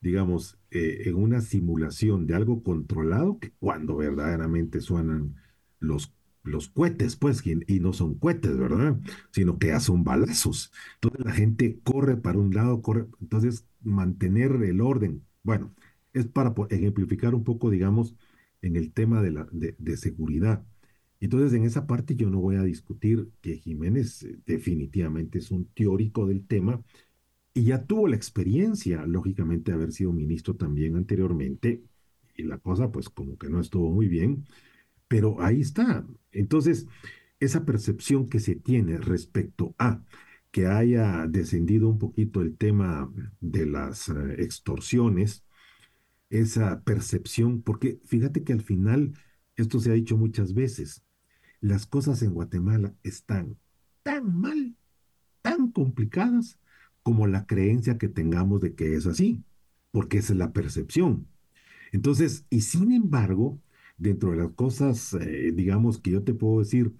digamos, eh, en una simulación de algo controlado que cuando verdaderamente suenan los, los cohetes, pues, y, no son cohetes, ¿verdad? Sino que ya son balazos. Entonces la gente corre para un lado, corre, entonces mantener el orden. Bueno, es para ejemplificar un poco, digamos, en el tema de, la, de, seguridad. Entonces, en esa parte yo no voy a discutir que Jiménez eh, definitivamente es un teórico del tema y ya tuvo la experiencia, lógicamente, de haber sido ministro también anteriormente, y la cosa pues como que no estuvo muy bien, pero ahí está. Entonces, esa percepción que se tiene respecto a que haya descendido un poquito el tema de las eh, extorsiones, esa percepción, porque fíjate que al final, esto se ha dicho muchas veces, las cosas en Guatemala están tan mal, tan complicadas, como la creencia que tengamos de que es así, porque es la percepción. Entonces, y sin embargo, dentro de las cosas, eh, digamos, que yo te puedo decir,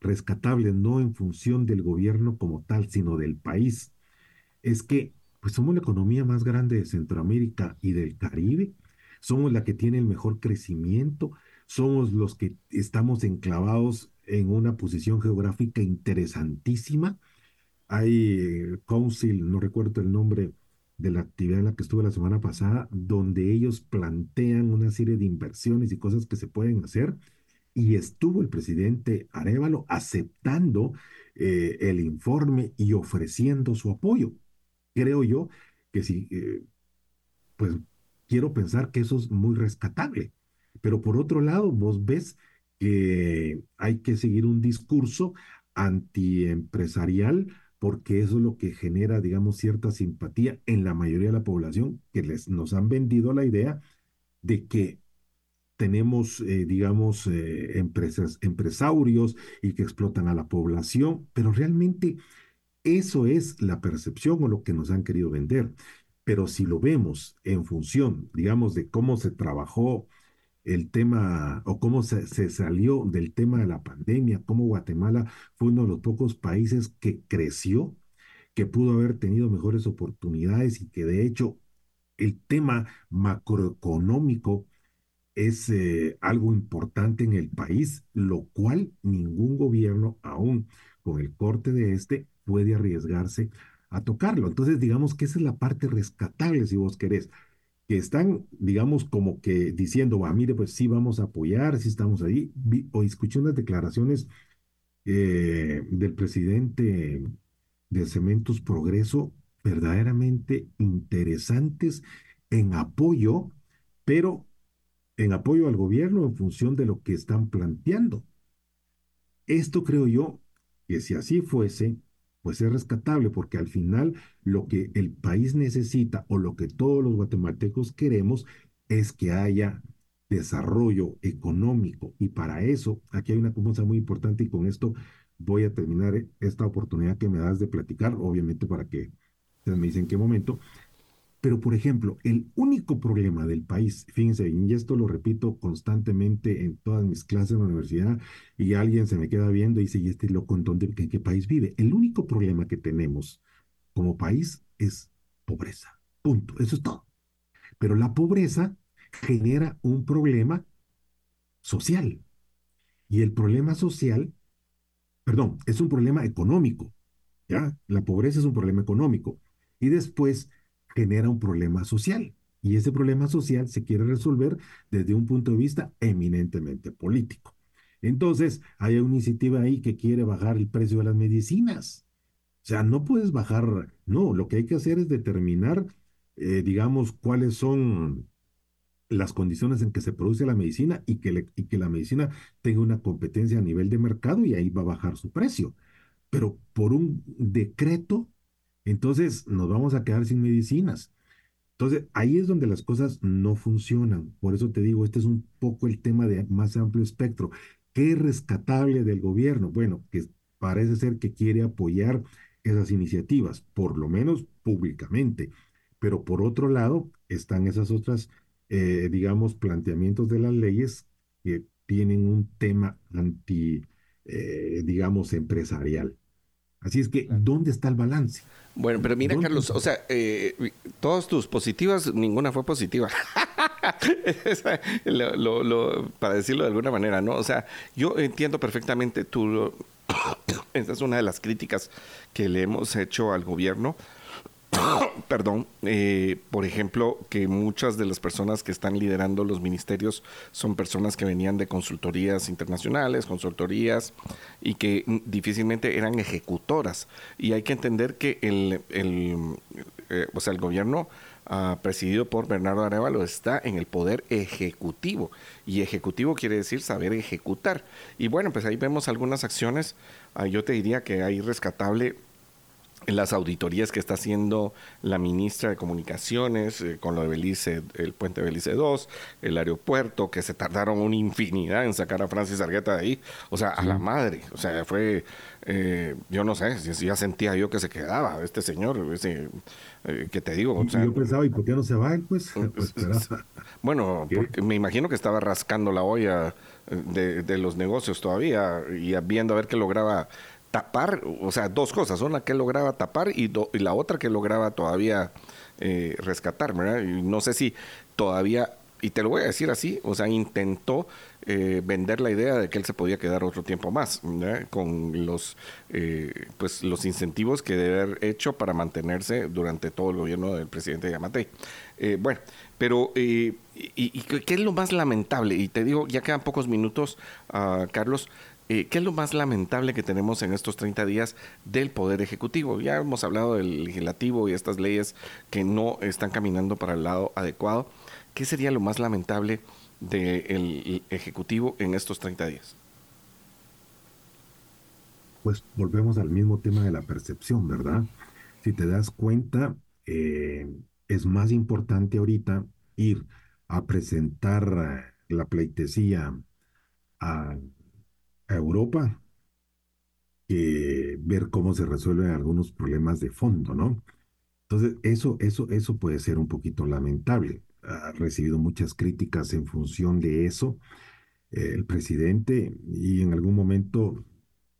rescatables, no en función del gobierno como tal, sino del país, es que pues somos la economía más grande de Centroamérica y del Caribe, somos la que tiene el mejor crecimiento, somos los que estamos enclavados en una posición geográfica interesantísima. Hay eh, Council, no recuerdo el nombre de la actividad en la que estuve la semana pasada, donde ellos plantean una serie de inversiones y cosas que se pueden hacer. Y estuvo el presidente Arevalo aceptando eh, el informe y ofreciendo su apoyo creo yo que sí, eh, pues quiero pensar que eso es muy rescatable. Pero por otro lado, vos ves que hay que seguir un discurso antiempresarial porque eso es lo que genera, digamos, cierta simpatía en la mayoría de la población que les, nos han vendido la idea de que tenemos, eh, digamos, eh, empresas, empresarios y que explotan a la población, pero realmente eso es la percepción o lo que nos han querido vender. Pero si lo vemos en función, digamos, de cómo se trabajó el tema o cómo se, salió del tema de la pandemia, cómo Guatemala fue uno de los pocos países que creció, que pudo haber tenido mejores oportunidades y que de hecho el tema macroeconómico es eh, algo importante en el país, lo cual ningún gobierno, aún con el corte de este, puede arriesgarse a tocarlo. Entonces, digamos que esa es la parte rescatable, si vos querés, que están, digamos, como que diciendo, va, mire, pues sí vamos a apoyar, sí estamos ahí. o escuché unas declaraciones eh, del presidente de Cementos Progreso verdaderamente interesantes en apoyo, pero en apoyo al gobierno en función de lo que están planteando. Esto creo yo que si así fuese, pues es rescatable porque al final lo que el país necesita o lo que todos los guatemaltecos queremos es que haya desarrollo económico. Y para eso aquí hay una cosa muy importante y con esto voy a terminar esta oportunidad que me das de platicar, obviamente para que ustedes me dicen qué momento, pero, por ejemplo, el único problema del país, fíjense, y esto lo repito constantemente en todas mis clases en la universidad, y alguien se me queda viendo y dice, ¿y este loco en, dónde, en qué país vive? El único problema que tenemos como país es pobreza. Punto. Eso es todo. Pero la pobreza genera un problema social. Y el problema social, perdón, es un problema económico. ¿Ya? La pobreza es un problema económico. Y después genera un problema social. Y ese problema social se quiere resolver desde un punto de vista eminentemente político. Entonces, hay una iniciativa ahí que quiere bajar el precio de las medicinas. O sea, no puedes bajar, no, lo que hay que hacer es determinar, eh, digamos, cuáles son las condiciones en que se produce la medicina y que, y que la medicina tenga una competencia a nivel de mercado y ahí va a bajar su precio. Pero por un decreto, entonces nos vamos a quedar sin medicinas. Entonces, ahí es donde las cosas no funcionan. Por eso te digo, este es un poco el tema de más amplio espectro. ¿Qué es rescatable del gobierno? Bueno, que parece ser que quiere apoyar esas iniciativas, por lo menos públicamente. Pero por otro lado, están esas otras, eh, digamos, planteamientos de las leyes que tienen un tema anti, eh, digamos, empresarial. Así es que, ¿dónde está el balance? Bueno, pero mira, Carlos, o sea, eh, todas tus positivas, ninguna fue positiva. para decirlo de alguna manera, ¿no? O sea, yo entiendo perfectamente tú, esta es una de las críticas que le hemos hecho al gobierno, perdón, eh, por ejemplo, que muchas de las personas que están liderando los ministerios son personas que venían de consultorías internacionales, consultorías, y que difícilmente eran ejecutoras. Y hay que entender que el, eh, o sea, el gobierno ah, presidido por Bernardo Arevalo está en el poder ejecutivo. Y ejecutivo quiere decir saber ejecutar. Y bueno, pues ahí vemos algunas acciones. Ah, yo te diría que hay rescatable las auditorías que está haciendo la ministra de Comunicaciones eh, con lo de Belice, el puente Belice 2, el aeropuerto, que se tardaron una infinidad en sacar a Francis Argueta de ahí. O sea, a la madre. O sea, fue, eh, yo no sé, si ya sentía yo que se quedaba este señor, ese, eh, que te digo. yo pensaba, ¿y por qué no se va él? Pues, pues bueno, porque me imagino que estaba rascando la olla de, de los negocios todavía y viendo a ver qué lograba tapar, o sea, dos cosas, una que lograba tapar y, y la otra que lograba todavía eh, rescatar, ¿verdad? Y no sé si todavía, y te lo voy a decir así, o sea, intentó eh, vender la idea de que él se podía quedar otro tiempo más, con los, eh, pues, los incentivos que debe haber hecho para mantenerse durante todo el gobierno del presidente Yamate. bueno, pero, y, qué es lo más lamentable? Y te digo, ya quedan pocos minutos, uh, Carlos, eh, ¿Qué es lo más lamentable que tenemos en estos 30 días del Poder Ejecutivo? Ya hemos hablado del legislativo y estas leyes que no están caminando para el lado adecuado. ¿Qué sería lo más lamentable del Ejecutivo en estos 30 días? Pues volvemos al mismo tema de la percepción, ¿verdad? Si te das cuenta, eh, es más importante ahorita ir a presentar la pleitesía a Europa que ver cómo se resuelven algunos problemas de fondo, ¿no? Entonces, eso, eso, eso puede ser un poquito lamentable. Ha recibido muchas críticas en función de eso eh, el presidente y en algún momento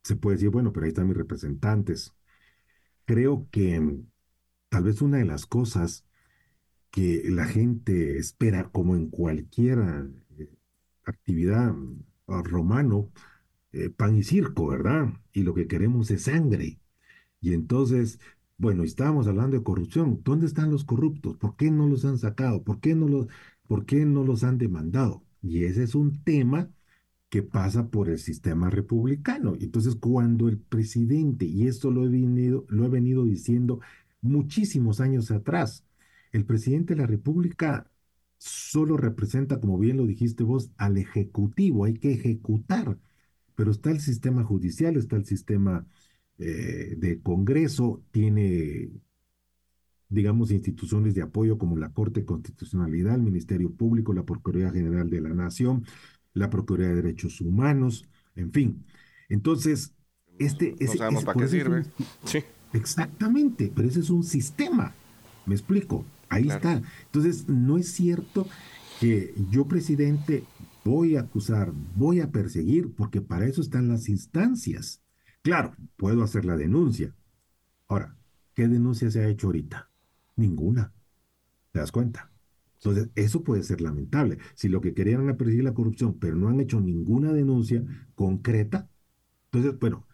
se puede decir, bueno, pero ahí están mis representantes. Creo que mm, tal vez una de las cosas que la gente espera, como en cualquier eh, actividad mm, romano, eh, pan y circo, ¿verdad? Y lo que queremos es sangre. Y entonces, bueno, estábamos hablando de corrupción. ¿Dónde están los corruptos? ¿Por qué no los han sacado? ¿Por qué no los, por qué no los han demandado? Y ese es un tema que pasa por el sistema republicano. Entonces, cuando el presidente, y esto lo he venido, lo he venido diciendo muchísimos años atrás, el presidente de la República solo representa, como bien lo dijiste vos, al Ejecutivo, hay que ejecutar pero está el sistema judicial, está el sistema eh, de Congreso, tiene, digamos, instituciones de apoyo como la Corte de Constitucionalidad, el Ministerio Público, la Procuraduría General de la Nación, la Procuraduría de Derechos Humanos, en fin. Entonces, este... No sabemos para qué sirve. sí. Exactamente, pero ese es un sistema, me explico, ahí está. Entonces, no es cierto que yo, presidente, voy a acusar, voy a perseguir, porque para eso están las instancias. Claro, puedo hacer la denuncia. Ahora, ¿qué denuncia se ha hecho ahorita? Ninguna. ¿Te das cuenta? Entonces, eso puede ser lamentable. Si lo que querían era perseguir la corrupción, pero no han hecho ninguna denuncia concreta, entonces, bueno,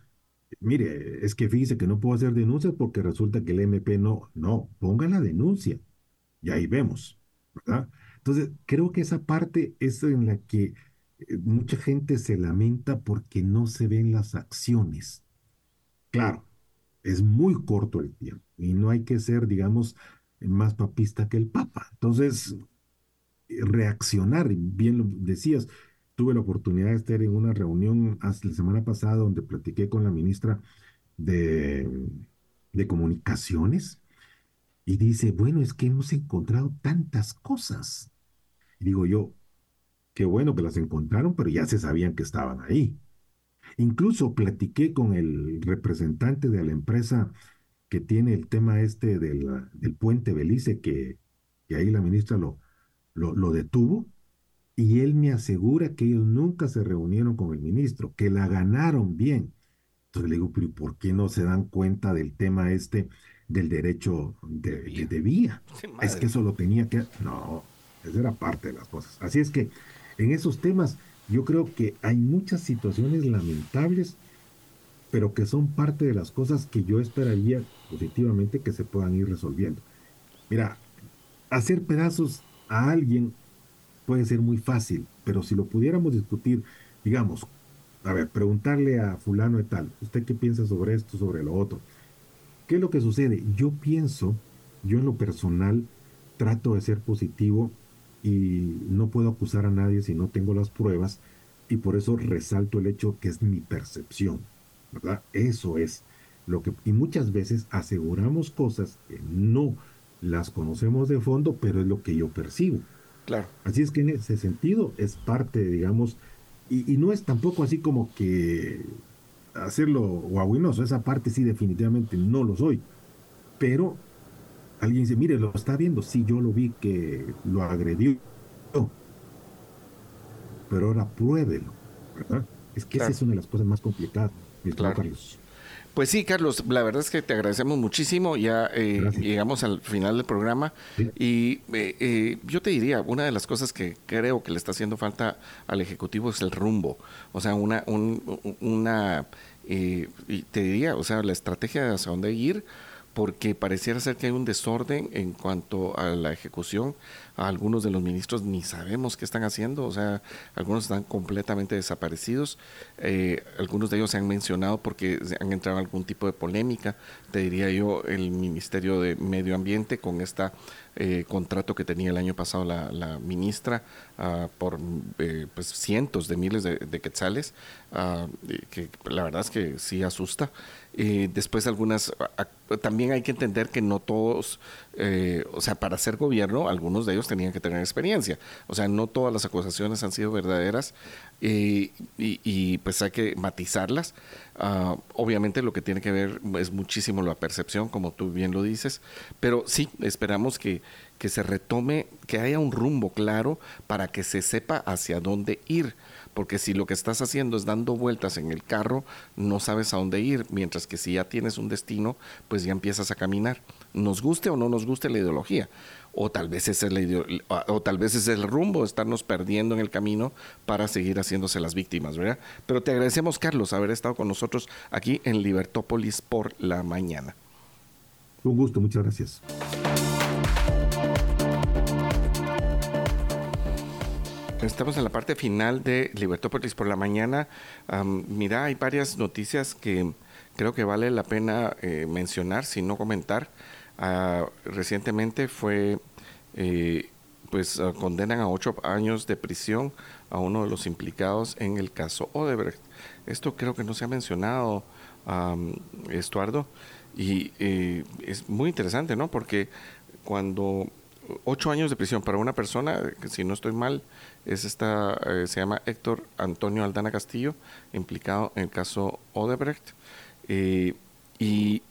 mire, es que fíjese que no puedo hacer denuncias porque resulta que el MP no, no, ponga la denuncia. Y ahí vemos, ¿verdad? Entonces, creo que esa parte es en la que eh, mucha gente se lamenta porque no se ven las acciones. Claro, es muy corto el tiempo y no hay que ser, digamos, más papista que el Papa. Entonces, reaccionar, bien lo decías, tuve la oportunidad de estar en una reunión hasta la semana pasada donde platiqué con la ministra de, de Comunicaciones y dice, bueno, es que hemos encontrado tantas cosas. Y digo yo, qué bueno que las encontraron, pero ya se sabían que estaban ahí. Incluso platiqué con el representante de la empresa que tiene el tema este del, puente Belice, que, que, ahí la ministra lo, lo, lo detuvo, y él me asegura que ellos nunca se reunieron con el ministro, que la ganaron bien. Entonces le digo, pero ¿por qué no se dan cuenta del tema este del derecho de, de, vía? Es que eso lo tenía que... No, esa era parte de las cosas. Así es que en esos temas yo creo que hay muchas situaciones lamentables, pero que son parte de las cosas que yo esperaría positivamente que se puedan ir resolviendo. Mira, hacer pedazos a alguien puede ser muy fácil, pero si lo pudiéramos discutir, digamos, a ver, preguntarle a fulano de tal, ¿usted qué piensa sobre esto, sobre lo otro? ¿Qué es lo que sucede? Yo pienso, yo en lo personal, trato de ser positivo y no puedo acusar a nadie si no tengo las pruebas y por eso resalto el hecho que es mi percepción, ¿verdad? Eso es lo que y muchas veces aseguramos cosas que no las conocemos de fondo, pero es lo que yo percibo. Claro. Así es que en ese sentido es parte, digamos, y, y no es tampoco así como que hacerlo guaguinoso, esa parte sí definitivamente no lo soy, pero alguien dice, mire, lo está viendo, sí, yo lo vi que lo agredió, pero ahora pruébelo, ¿verdad? Es que esa es una de las cosas más complicadas, mi claro. Carlos. Pues sí, Carlos, la verdad es que te agradecemos muchísimo. Ya eh, llegamos al final del programa ¿Sí? y eh, eh, yo te diría, una de las cosas que creo que le está haciendo falta al Ejecutivo es el rumbo. O sea, una, un, una y te diría, o sea, la estrategia de hacia dónde ir porque pareciera ser que hay un desorden en cuanto a la ejecución. Algunos de los ministros ni sabemos qué están haciendo, o sea, algunos están completamente desaparecidos. Eh, algunos de ellos se han mencionado porque han entrado en algún tipo de polémica. Te diría yo, el Ministerio de Medio Ambiente con esta eh, contrato que tenía el año pasado la, ministra uh, por eh, pues cientos de miles de, quetzales, uh, que la verdad es que sí asusta. Eh, después algunas, también hay que entender que no todos, eh, o sea, para ser gobierno, algunos de ellos tenían que tener experiencia. O sea, no todas las acusaciones han sido verdaderas eh, y, y, pues hay que matizarlas. Uh, obviamente lo que tiene que ver es muchísimo la percepción, como tú bien lo dices, pero sí, esperamos que, que se retome, que haya un rumbo claro para que se sepa hacia dónde ir porque si lo que estás haciendo es dando vueltas en el carro, no sabes a dónde ir, mientras que si ya tienes un destino, pues ya empiezas a caminar. Nos guste o no nos guste la ideología, o tal vez es el, o tal vez es el rumbo, estarnos perdiendo en el camino para seguir haciéndose las víctimas, ¿verdad? Pero te agradecemos, Carlos, haber estado con nosotros aquí en Libertópolis por la mañana. Un gusto, muchas gracias. Estamos en la parte final de Libertópolis por la mañana. Um, mira, hay varias noticias que creo que vale la pena eh, mencionar, si no comentar. Uh, recientemente fue, eh, pues uh, condenan a ocho años de prisión a uno de los implicados en el caso Odebrecht. Esto creo que no se ha mencionado, Estuardo, y eh, es muy interesante, ¿no? Porque cuando ocho años de prisión para una persona, si no estoy mal, es esta, eh, se llama Héctor Antonio Aldana Castillo, implicado en el caso Odebrecht. Y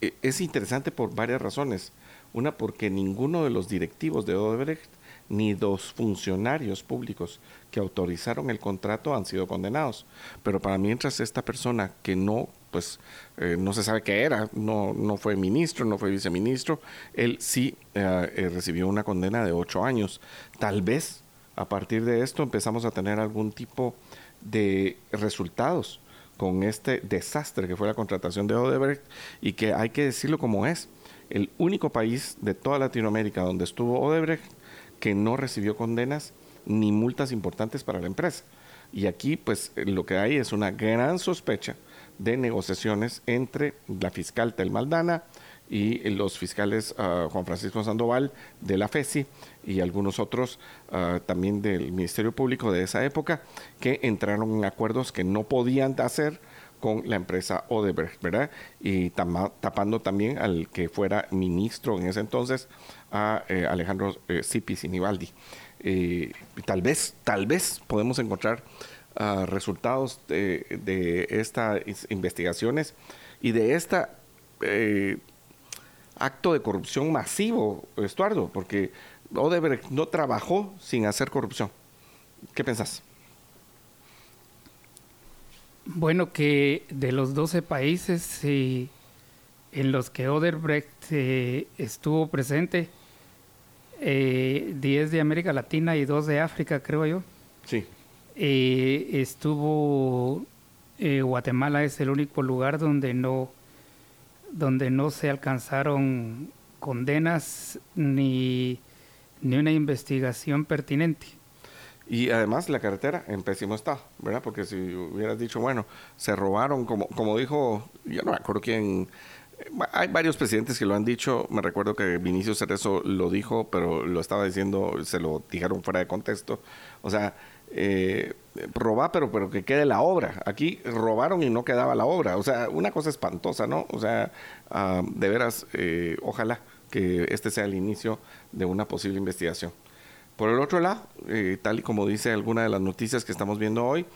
es interesante por varias razones. Una, porque ninguno de los directivos de Odebrecht ni dos funcionarios públicos que autorizaron el contrato han sido condenados. Pero para mientras esta persona que no, pues eh, no se sabe qué era, no, no fue ministro, no fue viceministro, él sí eh, eh, recibió una condena de ocho años. Tal vez a partir de esto empezamos a tener algún tipo de resultados con este desastre que fue la contratación de Odebrecht y que hay que decirlo como es. El único país de toda Latinoamérica donde estuvo Odebrecht que no recibió condenas ni multas importantes para la empresa. Y aquí, pues, lo que hay es una gran sospecha de negociaciones entre la fiscal Tel Maldana y los fiscales ah, Juan Francisco Sandoval de la FESI y algunos otros ah, también del Ministerio Público de esa época que entraron en acuerdos que no podían hacer con la empresa Odebrecht, ¿verdad? Y tapando también al que fuera ministro en ese entonces, a eh, Alejandro eh, Zipi Sinibaldi. Eh, tal vez, tal vez podemos encontrar ah, resultados de, de, estas investigaciones y de esta acto de corrupción masivo, Estuardo, porque Odebrecht no trabajó sin hacer corrupción. ¿Qué pensás? Bueno, que de los 12 países en los que Odebrecht estuvo presente, 10 eh, de América Latina y 2 de África, creo yo. Sí. Eh, estuvo eh, Guatemala es el único lugar donde no donde no se alcanzaron condenas ni, ni una investigación pertinente. Y además la carretera en pésimo estado, ¿verdad? Porque si hubieras dicho, bueno, se robaron, como, como dijo, yo no me acuerdo quién, hay varios presidentes que lo han dicho, me recuerdo que Vinicio Cerezo lo dijo, pero lo estaba diciendo, se lo dijeron fuera de contexto. O sea, eh, robar, pero, pero que quede la obra. Aquí robaron y no quedaba la obra. O sea, una cosa espantosa, ¿no? O sea, ah, de veras, eh, ojalá que este sea el inicio de una posible investigación. Por el otro lado, eh, tal y como dice alguna de las noticias que estamos viendo hoy,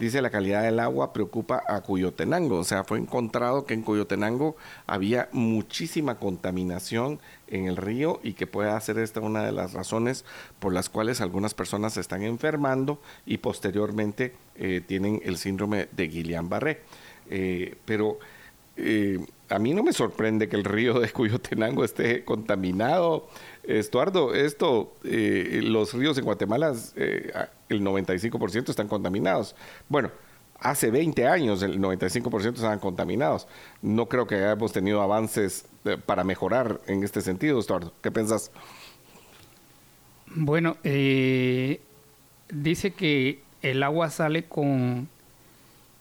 dice la calidad del agua preocupa a Cuyotenango. O sea, fue encontrado que en Cuyotenango había muchísima contaminación en el río y que puede ser esta una de las razones por las cuales algunas personas se están enfermando y posteriormente eh, tienen el síndrome de Guillain-Barré. Eh, pero a mí no me sorprende que el río de Cuyotenango esté contaminado. Estuardo, esto, eh, los ríos en Guatemala, eh, el 95% están contaminados. Bueno, hace 20 años el 95% estaban contaminados. No creo que hayamos tenido avances eh, para mejorar en este sentido, Estuardo. ¿Qué piensas? Bueno, dice que el agua sale con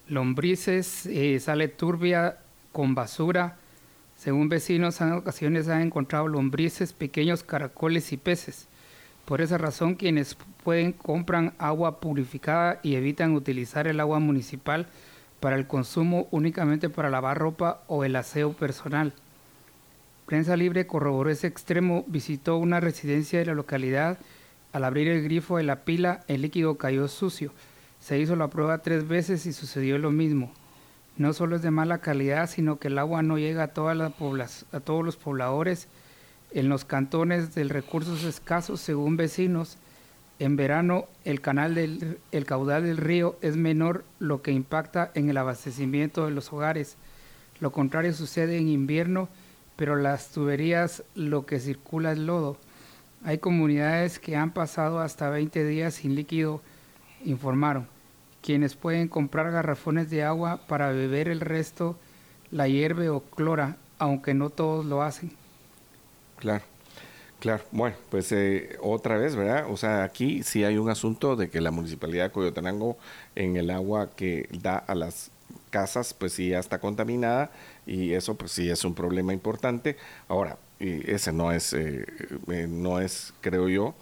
lombrices, sale turbia con basura. Según vecinos, en ocasiones han encontrado lombrices, pequeños caracoles y peces. Por esa razón, quienes pueden compran agua purificada y evitan utilizar el agua municipal para el consumo únicamente para lavar ropa o el aseo personal. Prensa Libre corroboró ese extremo, visitó una residencia de la localidad. Al abrir el grifo de la pila, el líquido cayó sucio. Se hizo la prueba tres veces y sucedió lo mismo no solo es de mala calidad, sino que el agua no llega a, todos los pobladores. En los cantones de recursos escasos, según vecinos, en verano el canal del el caudal del río es menor, lo que impacta en el abastecimiento de los hogares. Lo contrario sucede en invierno, pero las tuberías lo que circula es lodo. Hay comunidades que han pasado hasta 20 días sin líquido, informaron quienes pueden comprar garrafones de agua para beber el resto la hierve o clora, aunque no todos lo hacen. Claro. Claro, bueno, pues eh, otra vez, ¿verdad? O sea, aquí sí hay un asunto de que la municipalidad de Coyotenango en el agua que da a las casas, pues sí ya está contaminada y eso pues sí es un problema importante. Ahora, y ese no es, eh, eh, no es, creo yo,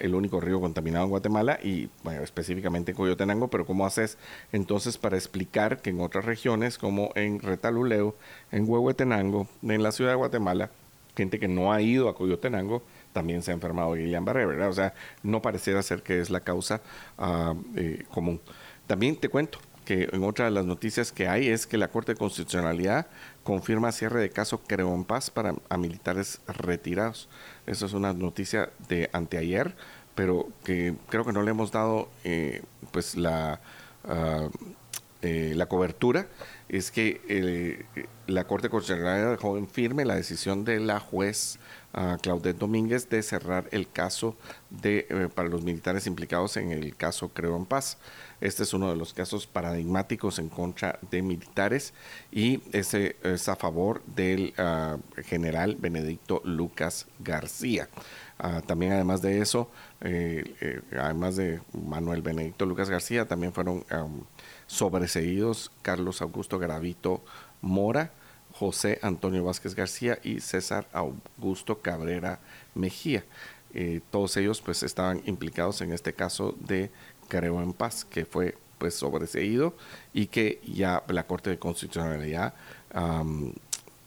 el único río contaminado en Guatemala y específicamente en Coyotenango, pero ¿cómo haces entonces para explicar que en otras regiones como en Retaluleo, en Huehuetenango, en la ciudad de Guatemala, gente que no ha ido a Coyotenango también se ha enfermado de Guillain-Barré, ¿verdad? O sea, no pareciera ser que es la causa ah, eh, común. También te cuento que en otra de las noticias que hay es que la Corte de Constitucionalidad confirma cierre de caso Creo en Paz para militares retirados. Eso es una noticia de anteayer, pero que creo que no le hemos dado eh, pues la, ah, eh, la cobertura. es que eh, la Corte Constitucional dejó en firme la decisión de la juez uh, Claudette Domínguez de cerrar el caso de, para los militares implicados en el caso Creo en Paz. Este es uno de los casos paradigmáticos en contra de militares y ese es a favor del uh, general Benedicto Lucas García. Uh, también además de eso, eh, eh, además de Manuel Benedicto Lucas García, también fueron um, sobreseídos Carlos Augusto Gravito Mora, José Antonio Vázquez García y César Augusto Cabrera Mejía. Eh, todos ellos pues estaban implicados en este caso de Creo en Paz, que fue pues sobreseído y que ya la Corte de Constitucionalidad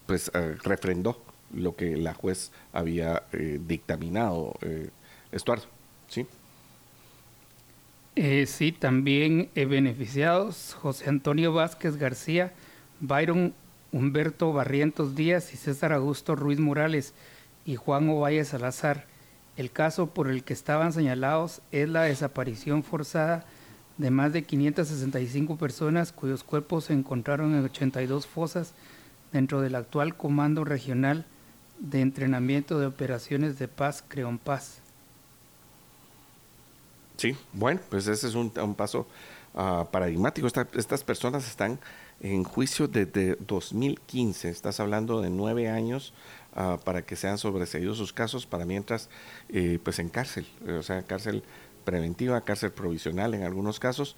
pues uh, refrendó lo que la juez había eh, dictaminado. Eh, Estuardo, ¿sí? Eh, sí, también eh, beneficiados José Antonio Vázquez García, Byron Humberto Barrientos Díaz y César Augusto Ruiz Morales y Juan Ovalle Salazar. El caso por el que estaban señalados es la desaparición forzada de más de 565 personas cuyos cuerpos se encontraron en 82 fosas dentro del actual Comando Regional de Entrenamiento de Operaciones de Paz, Creón Paz. Sí, bueno, pues ese es un, paso uh, paradigmático. Esta, estas personas están en juicio desde 2015. Estás hablando de nueve años uh, para que sean sobreseídos sus casos, para mientras, eh, pues en cárcel, o sea, cárcel preventiva, cárcel provisional en algunos casos,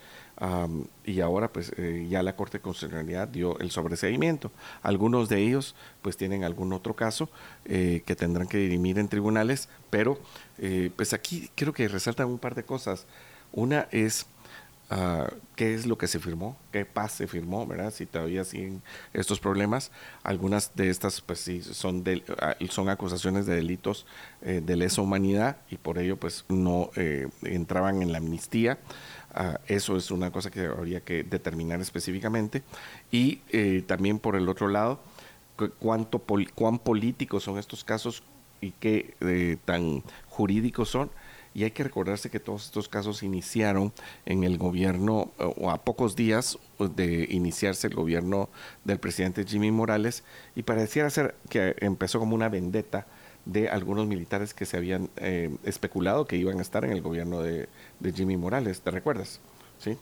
y ahora pues eh, ya la Corte de Constitucionalidad dio el sobreseimiento. Algunos de ellos pues tienen algún otro caso eh, que tendrán que dirimir en tribunales, pero eh, pues aquí creo que resaltan un par de cosas. Una es Uh, qué es lo que se firmó, qué paz se firmó, ¿verdad? Si todavía siguen estos problemas. Algunas de estas, pues sí, son, de, uh, son acusaciones de delitos eh, de lesa humanidad y por ello, pues no eh, entraban en la amnistía. Uh, eso es una cosa que habría que determinar específicamente. Y eh, también por el otro lado, cuánto pol cuán políticos son estos casos y qué tan jurídicos son y hay que recordarse que todos estos casos iniciaron en el gobierno o a pocos días de iniciarse el gobierno del presidente Jimmy Morales y pareciera ser que empezó como una vendetta de algunos militares que se habían eh, especulado que iban a estar en el gobierno de, Jimmy Morales, ¿te recuerdas? Sí.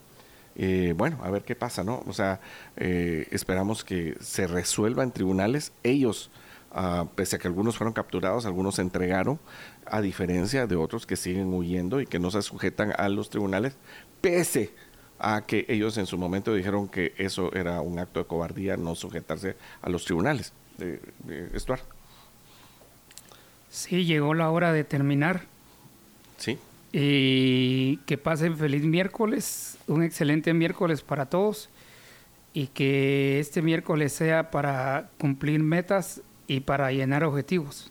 Eh, bueno, a ver qué pasa, ¿no? O sea, eh, esperamos que se resuelva en tribunales. Ellos Uh, pese a que algunos fueron capturados, algunos se entregaron, a diferencia de otros que siguen huyendo y que no se sujetan a los tribunales, pese a que ellos en su momento dijeron que eso era un acto de cobardía, no sujetarse a los tribunales. Eh, Estuardo. Sí, llegó la hora de terminar. Sí. Y que pasen feliz miércoles, un excelente miércoles para todos y que este miércoles sea para cumplir metas y para llenar objetivos.